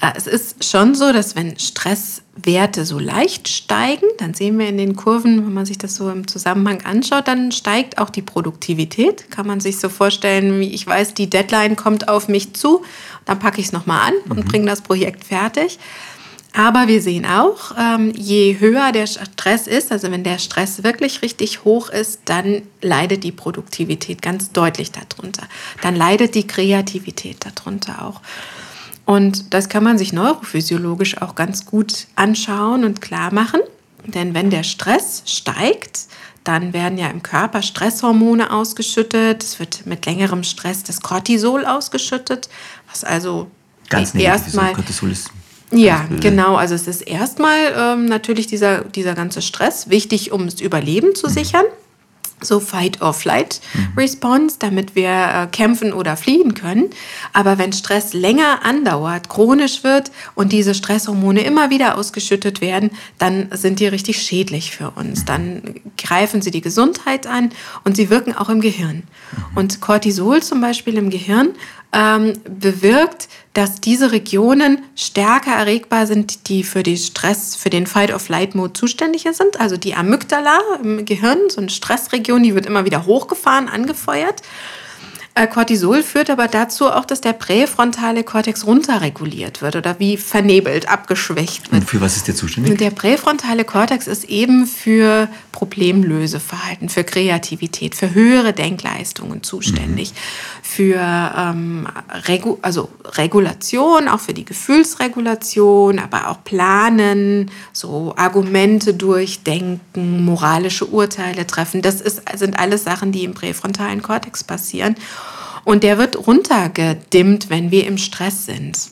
Äh, es ist schon so, dass wenn Stresswerte so leicht steigen, dann sehen wir in den Kurven, wenn man sich das so im Zusammenhang anschaut, dann steigt auch die Produktivität. Kann man sich so vorstellen, wie ich weiß, die Deadline kommt auf mich zu, dann packe ich es nochmal an und mhm. bringe das Projekt fertig. Aber wir sehen auch, ähm, je höher der Stress ist, also wenn der Stress wirklich richtig hoch ist, dann leidet die Produktivität ganz deutlich darunter. Dann leidet die Kreativität darunter auch. Und das kann man sich neurophysiologisch auch ganz gut anschauen und klar machen. Denn wenn der Stress steigt, dann werden ja im Körper Stresshormone ausgeschüttet. Es wird mit längerem Stress das Cortisol ausgeschüttet, was also ganz erstmal Cortisol ist ja, genau. Also es ist erstmal ähm, natürlich dieser, dieser ganze Stress wichtig, um das Überleben zu mhm. So Fight-or-Flight-Response, damit wir äh, kämpfen oder fliehen können. Aber wenn Stress länger andauert, chronisch wird und diese Stresshormone immer wieder ausgeschüttet werden, dann sind die richtig schädlich für uns. Dann greifen sie die Gesundheit an und sie wirken auch im Gehirn. Und Cortisol zum Beispiel im Gehirn ähm, bewirkt, dass diese Regionen stärker erregbar sind, die für den Stress, für den Fight-of-Flight-Mode zuständig sind. Also die Amygdala im Gehirn, so eine Stressregion, die wird immer wieder hochgefahren, angefeuert. Äh, Cortisol führt aber dazu auch, dass der präfrontale Kortex runterreguliert wird oder wie vernebelt, abgeschwächt wird. Und für was ist der zuständig? Der präfrontale Kortex ist eben für Problemlöseverhalten, für Kreativität, für höhere Denkleistungen zuständig, mhm. Für ähm, Regu also Regulation, auch für die Gefühlsregulation, aber auch Planen, so Argumente durchdenken, moralische Urteile treffen. Das ist, sind alles Sachen, die im präfrontalen Kortex passieren. Und der wird runtergedimmt, wenn wir im Stress sind.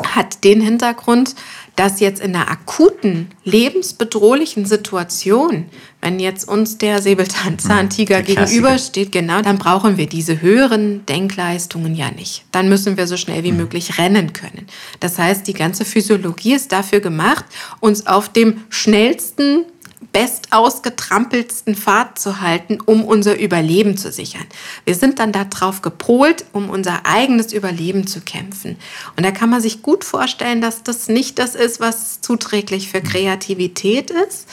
Hat den Hintergrund, dass jetzt in einer akuten, lebensbedrohlichen Situation, wenn jetzt uns der Säbelzahntiger gegenübersteht, genau, dann brauchen wir diese höheren Denkleistungen ja nicht. Dann müssen wir so schnell wie mhm. möglich rennen können. Das heißt, die ganze Physiologie ist dafür gemacht, uns auf dem schnellsten bestausgetrampelsten Pfad zu halten, um unser Überleben zu sichern. Wir sind dann darauf gepolt, um unser eigenes Überleben zu kämpfen. Und da kann man sich gut vorstellen, dass das nicht das ist, was zuträglich für Kreativität ist.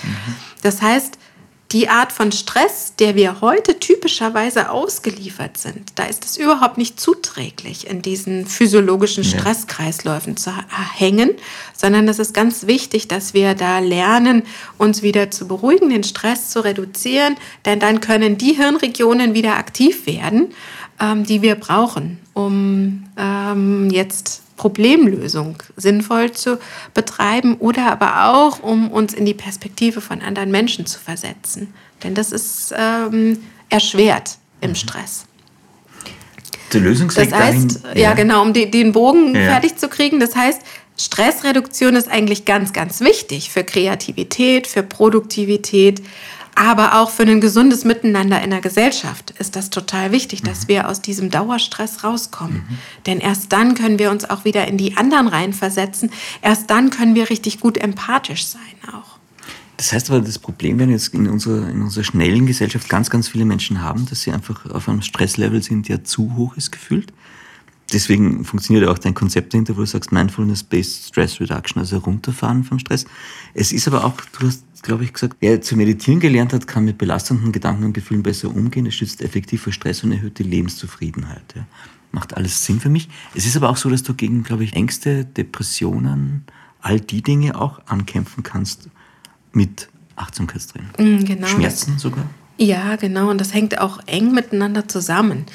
Das heißt, die Art von Stress, der wir heute typischerweise ausgeliefert sind, da ist es überhaupt nicht zuträglich, in diesen physiologischen Stresskreisläufen zu hängen, sondern es ist ganz wichtig, dass wir da lernen, uns wieder zu beruhigen, den Stress zu reduzieren, denn dann können die Hirnregionen wieder aktiv werden, ähm, die wir brauchen, um ähm, jetzt Problemlösung sinnvoll zu betreiben oder aber auch, um uns in die Perspektive von anderen Menschen zu versetzen. Denn das ist ähm, erschwert im mhm. Stress. Der Lösungsweg Das heißt, dahin, ja. ja. genau, um die, den Bogen ja. fertig zu kriegen, das heißt, Stressreduktion ist eigentlich ganz, ganz wichtig für Kreativität, für Produktivität, aber auch für ein gesundes Miteinander in der Gesellschaft ist das total wichtig, dass mhm. wir aus diesem Dauerstress rauskommen. Mhm. Denn erst dann können wir uns auch wieder in die anderen reinversetzen. Erst dann können wir richtig gut empathisch sein auch. Das heißt aber, das Problem, wenn jetzt in unserer, in unserer schnellen Gesellschaft ganz, ganz viele Menschen haben, dass sie einfach auf einem Stresslevel sind, der zu hoch ist gefühlt. Deswegen funktioniert auch dein Konzept dahinter, wo du sagst Mindfulness-Based Stress Reduction, also runterfahren vom Stress. Es ist aber auch, du hast, glaube ich, gesagt, wer zu meditieren gelernt hat, kann mit belastenden Gedanken und Gefühlen besser umgehen. Es schützt effektiv vor Stress und erhöht die Lebenszufriedenheit. Ja. Macht alles Sinn für mich. Es ist aber auch so, dass du gegen, glaube ich, Ängste, Depressionen, all die Dinge auch ankämpfen kannst mit Achtsamkeitstraining. Mm, genau. Schmerzen sogar? Ja, genau. Und das hängt auch eng miteinander zusammen.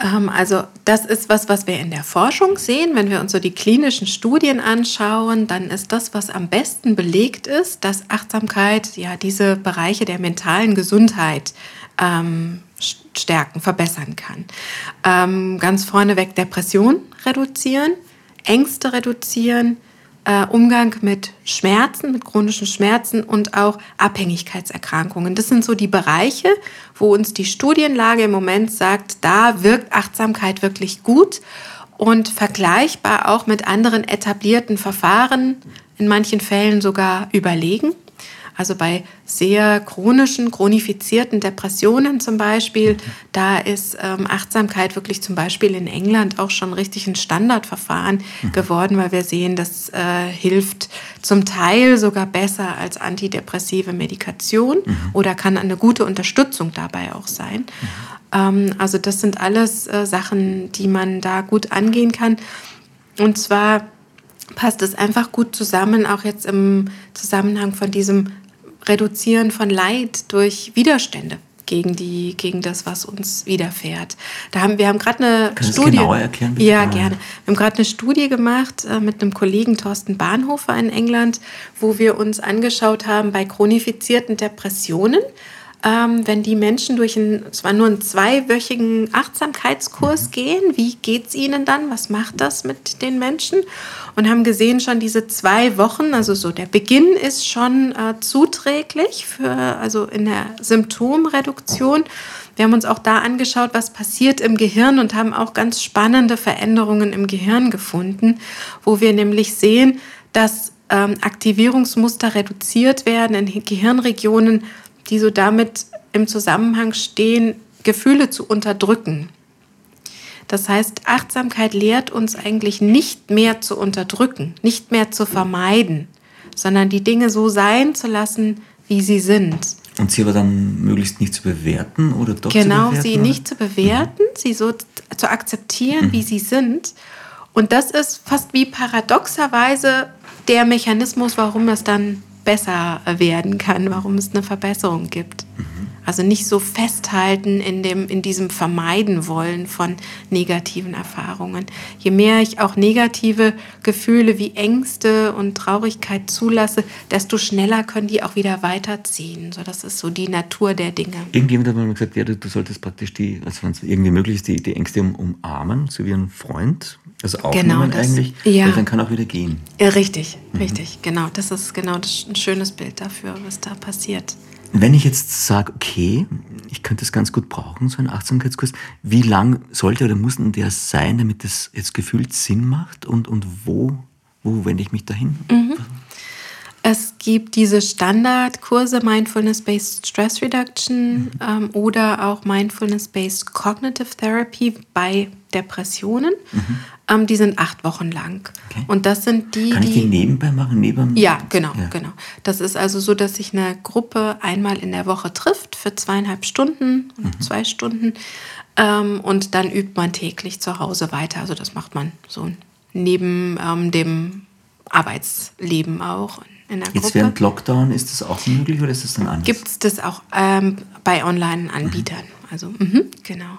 Ähm, also das ist was, was wir in der Forschung sehen. Wenn wir uns so die klinischen Studien anschauen, dann ist das, was am besten belegt ist, dass Achtsamkeit ja diese Bereiche der mentalen Gesundheit ähm, stärken, verbessern kann. Ähm, ganz vorneweg Depression reduzieren, Ängste reduzieren, äh, Umgang mit Schmerzen, mit chronischen Schmerzen und auch Abhängigkeitserkrankungen. Das sind so die Bereiche, wo uns die Studienlage im Moment sagt, da wirkt Achtsamkeit wirklich gut und vergleichbar auch mit anderen etablierten Verfahren, in manchen Fällen sogar überlegen. Also bei sehr chronischen, chronifizierten Depressionen zum Beispiel, da ist ähm, Achtsamkeit wirklich zum Beispiel in England auch schon richtig ein Standardverfahren mhm. geworden, weil wir sehen, das äh, hilft zum Teil sogar besser als antidepressive Medikation mhm. oder kann eine gute Unterstützung dabei auch sein. Mhm. Ähm, also das sind alles äh, Sachen, die man da gut angehen kann. Und zwar passt es einfach gut zusammen, auch jetzt im Zusammenhang von diesem Reduzieren von Leid durch Widerstände gegen, die, gegen das, was uns widerfährt. Da haben, wir haben gerade eine Kannst Studie. genauer erklären? Bitte? Ja, gerne. Wir haben gerade eine Studie gemacht äh, mit einem Kollegen Thorsten Bahnhofer in England, wo wir uns angeschaut haben bei chronifizierten Depressionen ähm, wenn die Menschen durch einen, zwar nur einen zweiwöchigen Achtsamkeitskurs mhm. gehen, wie geht es ihnen dann? Was macht das mit den Menschen? Und haben gesehen, schon diese zwei Wochen, also so der Beginn ist schon äh, zuträglich für, also in der Symptomreduktion. Wir haben uns auch da angeschaut, was passiert im Gehirn und haben auch ganz spannende Veränderungen im Gehirn gefunden, wo wir nämlich sehen, dass ähm, Aktivierungsmuster reduziert werden in Gehirnregionen, die so damit im Zusammenhang stehen, Gefühle zu unterdrücken. Das heißt, Achtsamkeit lehrt uns eigentlich nicht mehr zu unterdrücken, nicht mehr zu vermeiden, sondern die Dinge so sein zu lassen, wie sie sind. Und sie aber dann möglichst nicht zu bewerten oder doch genau, zu bewerten? Genau, sie nicht zu bewerten, mhm. sie so zu akzeptieren, mhm. wie sie sind. Und das ist fast wie paradoxerweise der Mechanismus, warum es dann besser werden kann, warum es eine Verbesserung gibt. Mhm. Also nicht so festhalten in, dem, in diesem Vermeiden wollen von negativen Erfahrungen. Je mehr ich auch negative Gefühle wie Ängste und Traurigkeit zulasse, desto schneller können die auch wieder weiterziehen. So, das ist so die Natur der Dinge. Irgendjemand hat mal gesagt, ja, du, du solltest praktisch die, also wenn es irgendwie möglich ist, die, die Ängste umarmen, so wie ein Freund. Also aufnehmen genau, das, eigentlich, ja. weil dann kann auch wieder gehen. Ja, richtig, mhm. richtig, genau. Das ist genau das, ein schönes Bild dafür, was da passiert. Wenn ich jetzt sage, okay, ich könnte das ganz gut brauchen, so einen Achtsamkeitskurs, wie lang sollte oder muss denn der sein, damit das jetzt gefühlt Sinn macht und, und wo, wo wende ich mich dahin? Mhm. Es gibt diese Standardkurse Mindfulness-Based Stress Reduction mhm. ähm, oder auch Mindfulness-Based Cognitive Therapy bei Depressionen. Mhm. Ähm, die sind acht Wochen lang. Okay. Und das sind die. Kann ich die, die nebenbei machen? Neben ja, genau, ja. genau. Das ist also so, dass sich eine Gruppe einmal in der Woche trifft für zweieinhalb Stunden, mhm. zwei Stunden. Ähm, und dann übt man täglich zu Hause weiter. Also das macht man so neben ähm, dem Arbeitsleben auch in der Jetzt Gruppe. während Lockdown ist das auch möglich oder ist das dann anders? Gibt es das auch ähm, bei Online-Anbietern. Mhm. Also, mh, genau.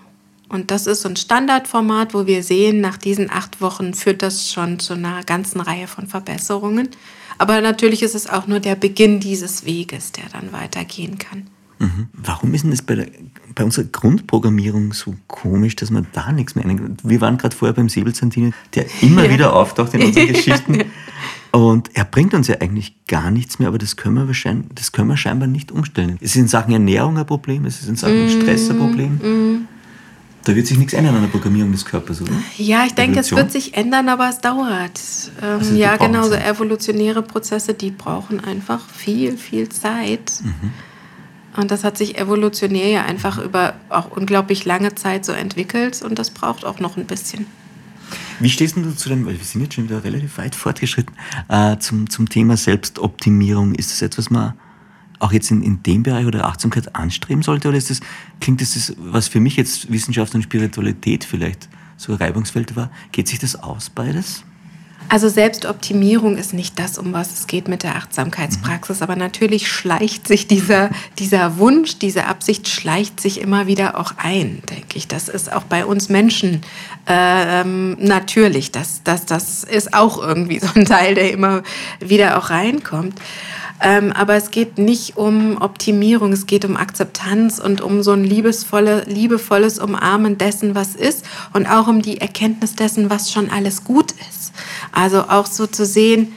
Und das ist so ein Standardformat, wo wir sehen, nach diesen acht Wochen führt das schon zu einer ganzen Reihe von Verbesserungen. Aber natürlich ist es auch nur der Beginn dieses Weges, der dann weitergehen kann. Mhm. Warum ist denn das bei, der, bei unserer Grundprogrammierung so komisch, dass man da nichts mehr eingeht? Wir waren gerade vorher beim Säbelzahntier, der immer *laughs* ja. wieder auftaucht in *laughs* unseren Geschichten. Und er bringt uns ja eigentlich gar nichts mehr, aber das können wir, wahrscheinlich, das können wir scheinbar nicht umstellen. Es ist in Sachen Ernährung ein Problem, es ist in Sachen mm, Stress ein Problem. Mm. Da wird sich nichts ändern an der Programmierung des Körpers, oder? Ja, ich denke, es wird sich ändern, aber es dauert. Ähm, also ja, genau, so evolutionäre Prozesse, die brauchen einfach viel, viel Zeit. Mhm. Und das hat sich evolutionär ja einfach über auch unglaublich lange Zeit so entwickelt und das braucht auch noch ein bisschen. Wie stehst du zu dem, weil wir sind jetzt schon wieder relativ weit fortgeschritten, äh, zum, zum Thema Selbstoptimierung? Ist das etwas, man auch jetzt in, in dem Bereich oder Achtsamkeit anstreben sollte? Oder ist das, klingt das, was für mich jetzt Wissenschaft und Spiritualität vielleicht so Reibungsfeld war, geht sich das aus beides? Also Selbstoptimierung ist nicht das, um was es geht mit der Achtsamkeitspraxis, mhm. aber natürlich schleicht sich dieser, dieser Wunsch, diese Absicht schleicht sich immer wieder auch ein, denke ich. Das ist auch bei uns Menschen ähm, natürlich. Das, das, das ist auch irgendwie so ein Teil, der immer wieder auch reinkommt. Ähm, aber es geht nicht um Optimierung, es geht um Akzeptanz und um so ein liebesvolle, liebevolles Umarmen dessen, was ist und auch um die Erkenntnis dessen, was schon alles gut ist. Also auch so zu sehen,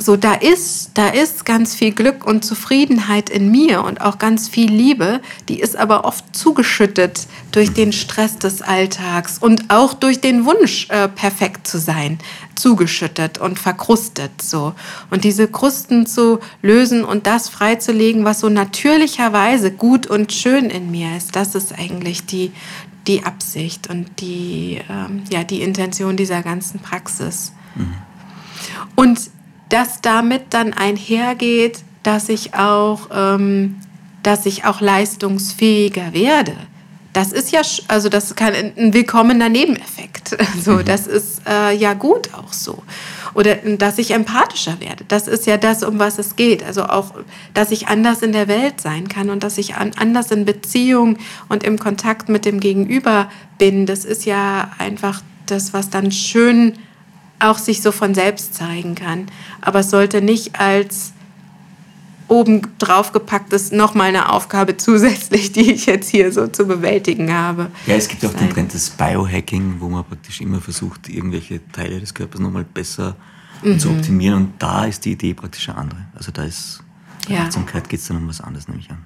so da ist, da ist ganz viel Glück und Zufriedenheit in mir und auch ganz viel Liebe, die ist aber oft zugeschüttet durch den Stress des Alltags und auch durch den Wunsch, äh, perfekt zu sein, zugeschüttet und verkrustet so. Und diese Krusten zu lösen und das freizulegen, was so natürlicherweise gut und schön in mir ist, das ist eigentlich die, die Absicht und die, ähm, ja, die Intention dieser ganzen Praxis. Mhm. Und dass damit dann einhergeht, dass ich auch, ähm, dass ich auch leistungsfähiger werde. Das ist ja, also das kann ein willkommener Nebeneffekt. *laughs* So, mhm. das ist äh, ja gut auch so. Oder dass ich empathischer werde. Das ist ja das, um was es geht. Also auch, dass ich anders in der Welt sein kann und dass ich anders in Beziehung und im Kontakt mit dem Gegenüber bin. Das ist ja einfach das, was dann schön auch sich so von selbst zeigen kann. Aber es sollte nicht als oben drauf gepackt ist, nochmal eine Aufgabe *laughs* zusätzlich, die ich jetzt hier so zu bewältigen habe. Ja, es gibt auch den Trend des Biohacking, wo man praktisch immer versucht, irgendwelche Teile des Körpers nochmal besser mhm. zu optimieren. Und da ist die Idee praktisch eine andere. Also da ist, bei ja. Achtsamkeit geht es dann um was anderes, nehme ich an.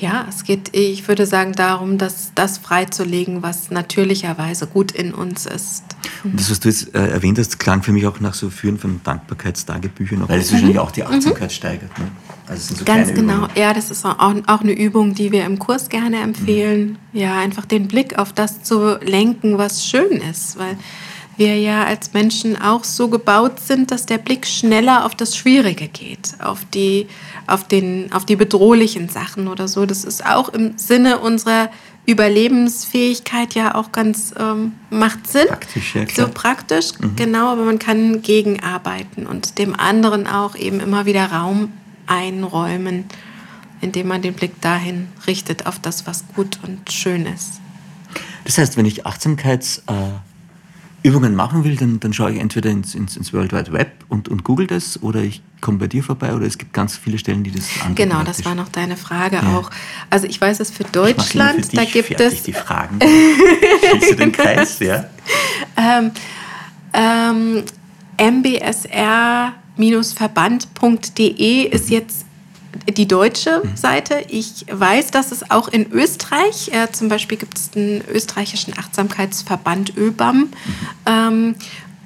Ja, es geht, ich würde sagen, darum, dass das freizulegen, was natürlicherweise gut in uns ist. Und das, was du jetzt äh, erwähnt hast, klang für mich auch nach so Führen von Dankbarkeitstagebüchern, weil es mhm. wahrscheinlich auch die Achtsamkeit mhm. steigert. Ne? Also so Ganz genau, Übungen. ja, das ist auch, auch eine Übung, die wir im Kurs gerne empfehlen. Mhm. Ja, einfach den Blick auf das zu lenken, was schön ist, weil wir ja als Menschen auch so gebaut sind, dass der Blick schneller auf das Schwierige geht, auf die, auf den, auf die bedrohlichen Sachen oder so. Das ist auch im Sinne unserer Überlebensfähigkeit ja auch ganz ähm, macht Sinn. Praktisch, ja, klar. So praktisch, mhm. genau, aber man kann gegenarbeiten und dem anderen auch eben immer wieder Raum einräumen, indem man den Blick dahin richtet, auf das, was gut und schön ist. Das heißt, wenn ich Achtsamkeits... Äh Übungen machen will, dann, dann schaue ich entweder ins, ins, ins World Wide Web und, und google das oder ich komme bei dir vorbei oder es gibt ganz viele Stellen, die das anbieten. Genau, das war noch deine Frage ja. auch. Also ich weiß es für Deutschland, für da gibt es... die Fragen. *laughs* Schließe den Kreis, ja. ähm, ähm, mbsr-verband.de ist mhm. jetzt die deutsche mhm. Seite. Ich weiß, dass es auch in Österreich, äh, zum Beispiel gibt es den österreichischen Achtsamkeitsverband ÖBAM, mhm. ähm,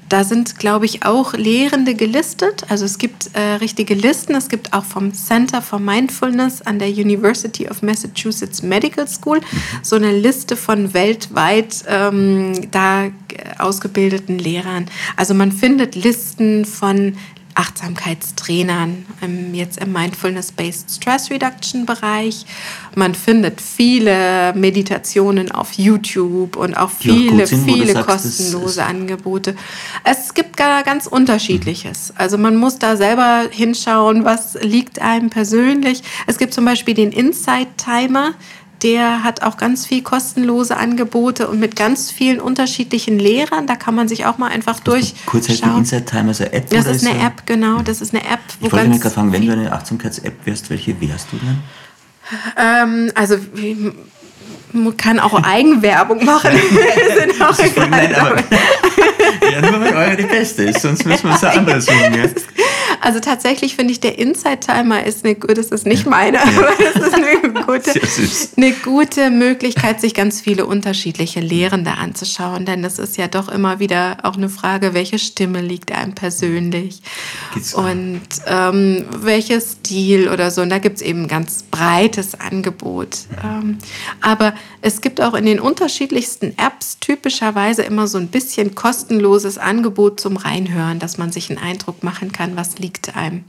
da sind, glaube ich, auch Lehrende gelistet. Also es gibt äh, richtige Listen. Es gibt auch vom Center for Mindfulness an der University of Massachusetts Medical School so eine Liste von weltweit ähm, da ausgebildeten Lehrern. Also man findet Listen von Achtsamkeitstrainern, jetzt im Mindfulness-Based Stress Reduction Bereich. Man findet viele Meditationen auf YouTube und auch viele, sind, viele sagst, kostenlose Angebote. Es gibt gar ganz unterschiedliches. Mhm. Also man muss da selber hinschauen, was liegt einem persönlich. Es gibt zum Beispiel den Insight Timer der hat auch ganz viel kostenlose Angebote und mit ganz vielen unterschiedlichen Lehrern. Da kann man sich auch mal einfach durch. Kurz halt die Inside Time, also App Das ist eine App, genau. Das ist eine App. Wo ich wollte mich gerade fragen, wenn du eine Achtsamkeits-App wärst, welche wärst du denn? Ähm, also man kann auch Eigenwerbung machen. sind auch Nein, aber, ja, nur weil eure die beste ist, sonst müssen wir uns eine andere suchen. Ja. *laughs* Also tatsächlich finde ich, der Inside-Timer ist eine gute, das ist nicht meine, aber das ist eine *laughs* gute, eine gute Möglichkeit, sich ganz viele unterschiedliche Lehrende anzuschauen. Denn es ist ja doch immer wieder auch eine Frage, welche Stimme liegt einem persönlich und ähm, welches Stil oder so. Und da gibt es eben ein ganz breites Angebot. Ähm, aber es gibt auch in den unterschiedlichsten Apps typischerweise immer so ein bisschen kostenloses Angebot zum Reinhören, dass man sich einen Eindruck machen kann, was liegt einem.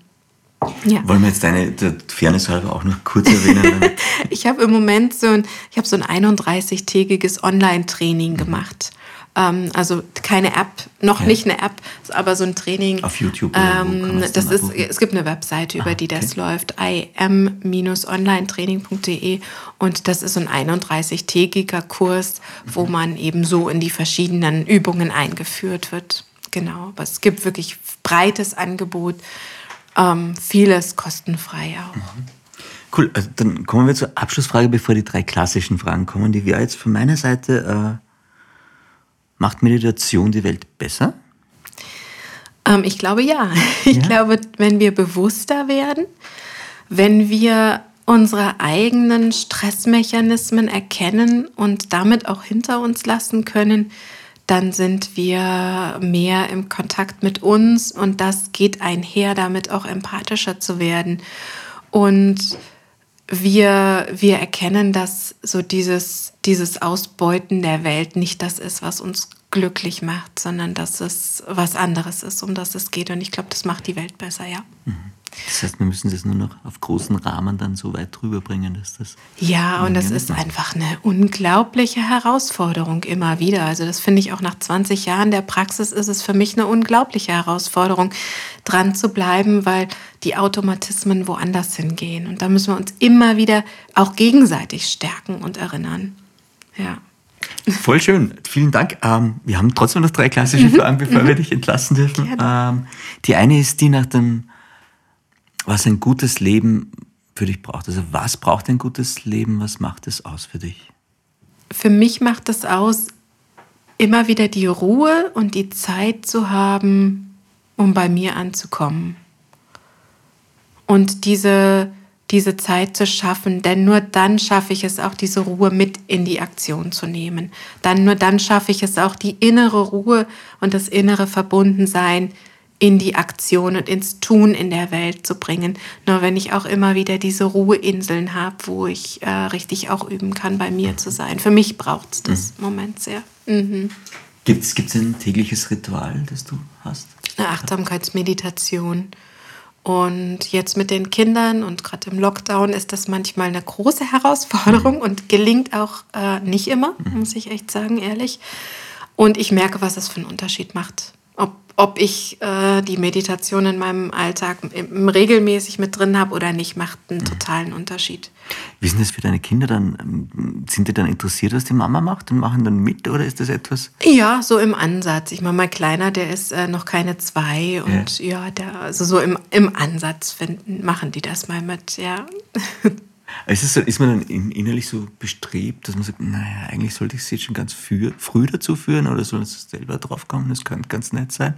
Ja. Wollen wir jetzt deine Fairness halber auch noch kurz erwähnen? *laughs* ich habe im Moment so ein, ich habe so ein 31-tägiges Online-Training gemacht. Ähm, also keine App, noch ja. nicht eine App, aber so ein Training. Auf YouTube. Ähm, das ist, es gibt eine Webseite, über ah, die das läuft, im-onlinetraining.de und das ist so ein 31-tägiger Kurs, wo mhm. man eben so in die verschiedenen Übungen eingeführt wird. Genau, aber es gibt wirklich breites Angebot, ähm, vieles kostenfrei auch. Mhm. Cool, also dann kommen wir zur Abschlussfrage, bevor die drei klassischen Fragen kommen. Die wäre jetzt von meiner Seite, äh, macht Meditation die Welt besser? Ähm, ich glaube ja. *laughs* Ich ja? glaube, wenn wir bewusster werden, wenn wir unsere eigenen Stressmechanismen erkennen und damit auch hinter uns lassen können, dann sind wir mehr im Kontakt mit uns und das geht einher, damit auch empathischer zu werden. Und wir, wir erkennen, dass so dieses, dieses Ausbeuten der Welt nicht das ist, was uns glücklich macht, sondern dass es was anderes ist, um das es geht. Und ich glaube, das macht die Welt besser, ja. Mhm. Das heißt, wir müssen das nur noch auf großen Rahmen dann so weit drüber bringen, dass das. Ja, und das ist einfach eine unglaubliche Herausforderung immer wieder. Also, das finde ich auch nach 20 Jahren der Praxis ist es für mich eine unglaubliche Herausforderung, dran zu bleiben, weil die Automatismen woanders hingehen. Und da müssen wir uns immer wieder auch gegenseitig stärken und erinnern. Ja. Voll schön. Vielen Dank. Ähm, wir haben trotzdem noch drei klassische mhm. Fragen, bevor mhm. wir dich entlassen dürfen. Ähm, die eine ist die nach dem was ein gutes Leben für dich braucht. Also was braucht ein gutes Leben? Was macht es aus für dich? Für mich macht es aus, immer wieder die Ruhe und die Zeit zu haben, um bei mir anzukommen. Und diese, diese Zeit zu schaffen, denn nur dann schaffe ich es auch, diese Ruhe mit in die Aktion zu nehmen. Dann nur dann schaffe ich es auch, die innere Ruhe und das innere Verbundensein in die Aktion und ins Tun in der Welt zu bringen. Nur wenn ich auch immer wieder diese Ruheinseln habe, wo ich äh, richtig auch üben kann, bei mir zu sein. Für mich braucht es das mhm. Moment sehr. Mhm. Gibt es ein tägliches Ritual, das du hast? Eine Achtsamkeitsmeditation. Und jetzt mit den Kindern und gerade im Lockdown ist das manchmal eine große Herausforderung mhm. und gelingt auch äh, nicht immer, mhm. muss ich echt sagen, ehrlich. Und ich merke, was es für einen Unterschied macht. Ob ich äh, die Meditation in meinem Alltag regelmäßig mit drin habe oder nicht, macht einen mhm. totalen Unterschied. Wie sind das für deine Kinder dann? Sind die dann interessiert, was die Mama macht und machen dann mit oder ist das etwas? Ja, so im Ansatz. Ich meine, mein Kleiner, der ist äh, noch keine zwei und ja, ja der, also so im, im Ansatz finden, machen die das mal mit, ja. *laughs* Ist, es so, ist man dann innerlich so bestrebt, dass man sagt, naja, eigentlich sollte ich sie jetzt schon ganz früh, früh dazu führen oder soll es selber drauf kommen? Das könnte ganz nett sein.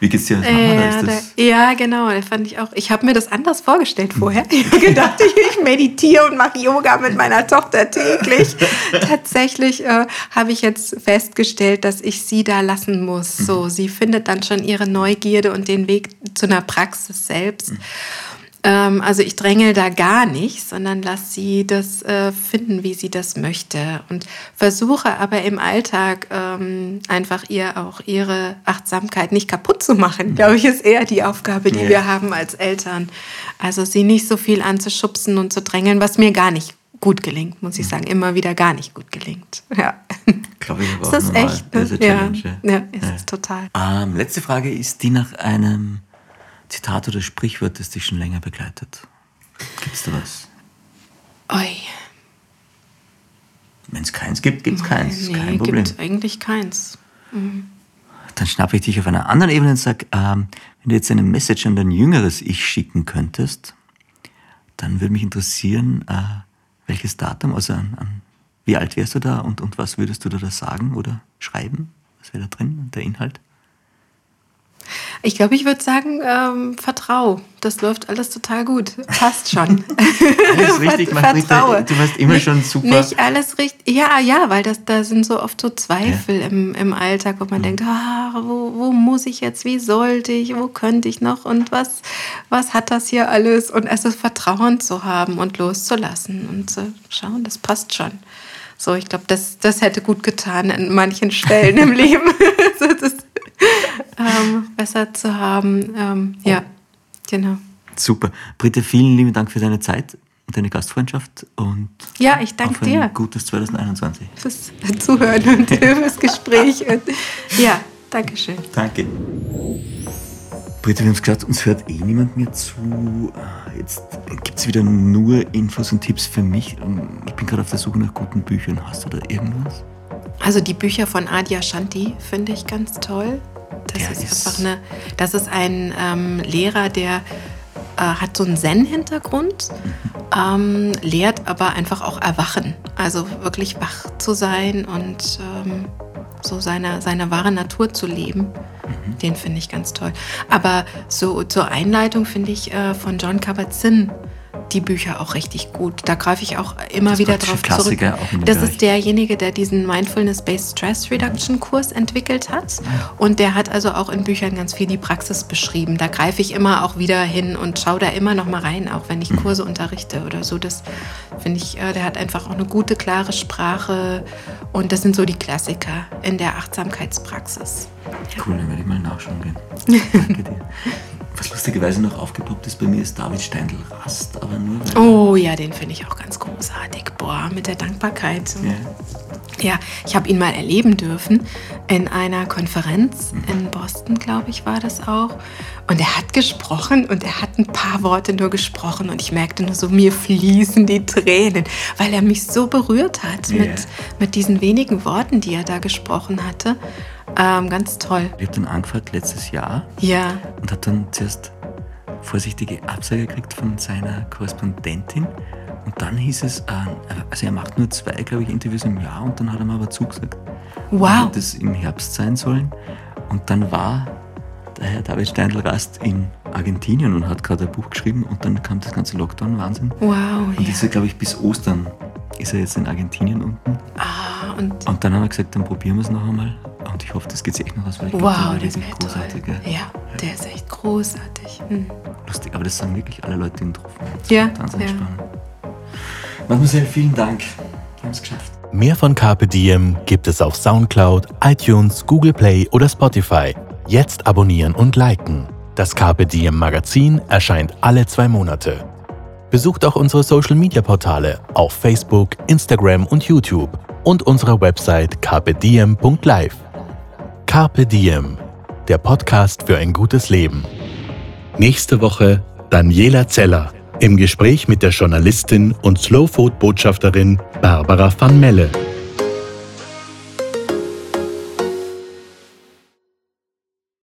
Wie geht es dir als Mama? Äh, da da, ja, genau, das fand ich auch. Ich habe mir das anders vorgestellt vorher. Ich habe gedacht, *laughs* ich meditiere und mache Yoga mit meiner Tochter täglich. *laughs* Tatsächlich äh, habe ich jetzt festgestellt, dass ich sie da lassen muss. So, mhm. sie findet dann schon ihre Neugierde und den Weg zu einer Praxis selbst. Mhm. Ähm, also ich drängel da gar nicht, sondern lass sie das äh, finden, wie sie das möchte. Und versuche aber im Alltag ähm, einfach ihr auch ihre Achtsamkeit nicht kaputt zu machen, mhm. glaube ich, ist eher die Aufgabe, die ja. wir haben als Eltern. Also sie nicht so viel anzuschubsen und zu drängeln, was mir gar nicht gut gelingt, muss ich mhm. sagen, immer wieder gar nicht gut gelingt. *laughs* Ja. Glaube ich aber ist das normal. echt? Ne? Ja, ja, ist ja. total. Ähm, letzte Frage ist die nach einem Zitat oder Sprichwort, das dich schon länger begleitet? Gibt es da was? Oi. wenn es keins gibt, gibt es keins. Nee, Kein Problem. gibt eigentlich keins. Dann schnappe ich dich auf einer anderen Ebene und sage, ähm, wenn du jetzt eine Message an dein jüngeres Ich schicken könntest, dann würde mich interessieren, äh, welches Datum, also an, an, wie alt wärst du da und, und was würdest du da sagen oder schreiben? Was wäre da drin, der Inhalt? Ich glaube, ich würde sagen, ähm, vertrau. Das läuft alles total gut. Passt schon. *laughs* Alles richtig macht. Vertraue. Du warst immer schon super. Nicht alles richtig. Ja, ja, weil das, da sind so oft so Zweifel im, im Alltag, wo man denkt, ah, wo, wo muss ich jetzt, wie sollte ich, wo könnte ich noch und was, was hat das hier alles? Und also Vertrauen zu haben und loszulassen und zu schauen, das passt schon. So, ich glaube, das, das hätte gut getan an manchen Stellen im *laughs* Leben. *laughs* das, ähm, besser zu haben. Ähm, ja, genau. Super. Britta, vielen lieben Dank für deine Zeit und deine Gastfreundschaft und Ja, ich danke dir gutes 2021. fürs Zuhören und *laughs* fürs Gespräch. Und, ja, danke schön. Danke. Britta, wir haben es gesagt, uns hört eh niemand mehr zu. Ah, Jetzt gibt es wieder nur Infos und Tipps für mich. Ähm, Ich bin gerade auf der Suche nach guten Büchern. Hast du da irgendwas? Also die Bücher von Adia Shanti finde ich ganz toll. Das Der ist, ist- einfach eine, das ist ein ähm, Lehrer, der äh, hat so einen Zen-Hintergrund, ähm, lehrt aber einfach auch Erwachen. Also wirklich wach zu sein und ähm, so seine, seine wahre Natur zu leben. Den finde ich ganz toll. Aber so zur Einleitung finde ich äh, von John Kabat-Zinn die Bücher auch richtig gut. Da greife ich auch immer Das wieder drauf zurück. Klassiker dem Das Bereich. ist derjenige, der diesen Mindfulness-Based Stress Reduction Kurs entwickelt hat. Und der hat also auch in Büchern ganz viel die Praxis beschrieben. Da greife ich immer auch wieder hin und schaue da immer noch mal rein, auch wenn Mhm. ich Kurse unterrichte oder so. Das finde ich, äh, der hat einfach auch eine gute, klare Sprache. Und das sind so die Klassiker in der Achtsamkeitspraxis. Cool, dann werde ich mal nachschauen gehen. *laughs* Danke dir. Was lustigerweise noch aufgepoppt ist bei mir, ist David Steindl Rast, aber nur. Oh ja, den finde ich auch ganz großartig. Boah, mit der Dankbarkeit. Ja. Ja, ich habe ihn mal erleben dürfen in einer Konferenz in Boston, glaube ich, war das auch. Und er hat gesprochen und er hat ein paar Worte nur gesprochen und ich merkte nur so, mir fließen die Tränen, weil er mich so berührt hat Ja. mit, mit diesen wenigen Worten, die er da gesprochen hatte. Ähm, ganz toll. Ich habe dann angefragt letztes Jahr Ja, und hat dann zuerst vorsichtige Absage gekriegt von seiner Korrespondentin. Und dann hieß es, äh, also er macht nur zwei, glaube ich, Interviews im Jahr und dann hat er mir aber zugesagt. Wow. Wird das im Herbst sein sollen. Und dann war der Herr David Steindl-Rast in Argentinien und hat gerade ein Buch geschrieben und dann kam das ganze Lockdown-Wahnsinn. wow. Und Ja. ist er, glaube ich, bis Ostern ist er jetzt in Argentinien unten. Ah, und Und dann haben wir gesagt, dann probieren wir es noch einmal. Und ich hoffe, das geht sich echt noch aus, weil ich wow, der war das wirklich wäre großartig. toll. Ja. Ja, der ist echt großartig. Hm. Lustig, aber das sagen wirklich alle Leute, die ihn getroffen haben. Ja, Wahnsinnig ja. spannend. Mademoiselle, vielen Dank. Wir haben es geschafft. Mehr von Carpe Diem gibt es auf Soundcloud, iTunes, Google Play oder Spotify. Jetzt abonnieren und liken. Das Carpe Diem Magazin erscheint alle zwei Monate. Besucht auch unsere Social Media Portale auf Facebook, Instagram und YouTube und unsere Website carpediem.live. Carpe Diem, der Podcast für ein gutes Leben. Nächste Woche Daniela Zeller im Gespräch mit der Journalistin und Slow Food Botschafterin Barbara van Melle.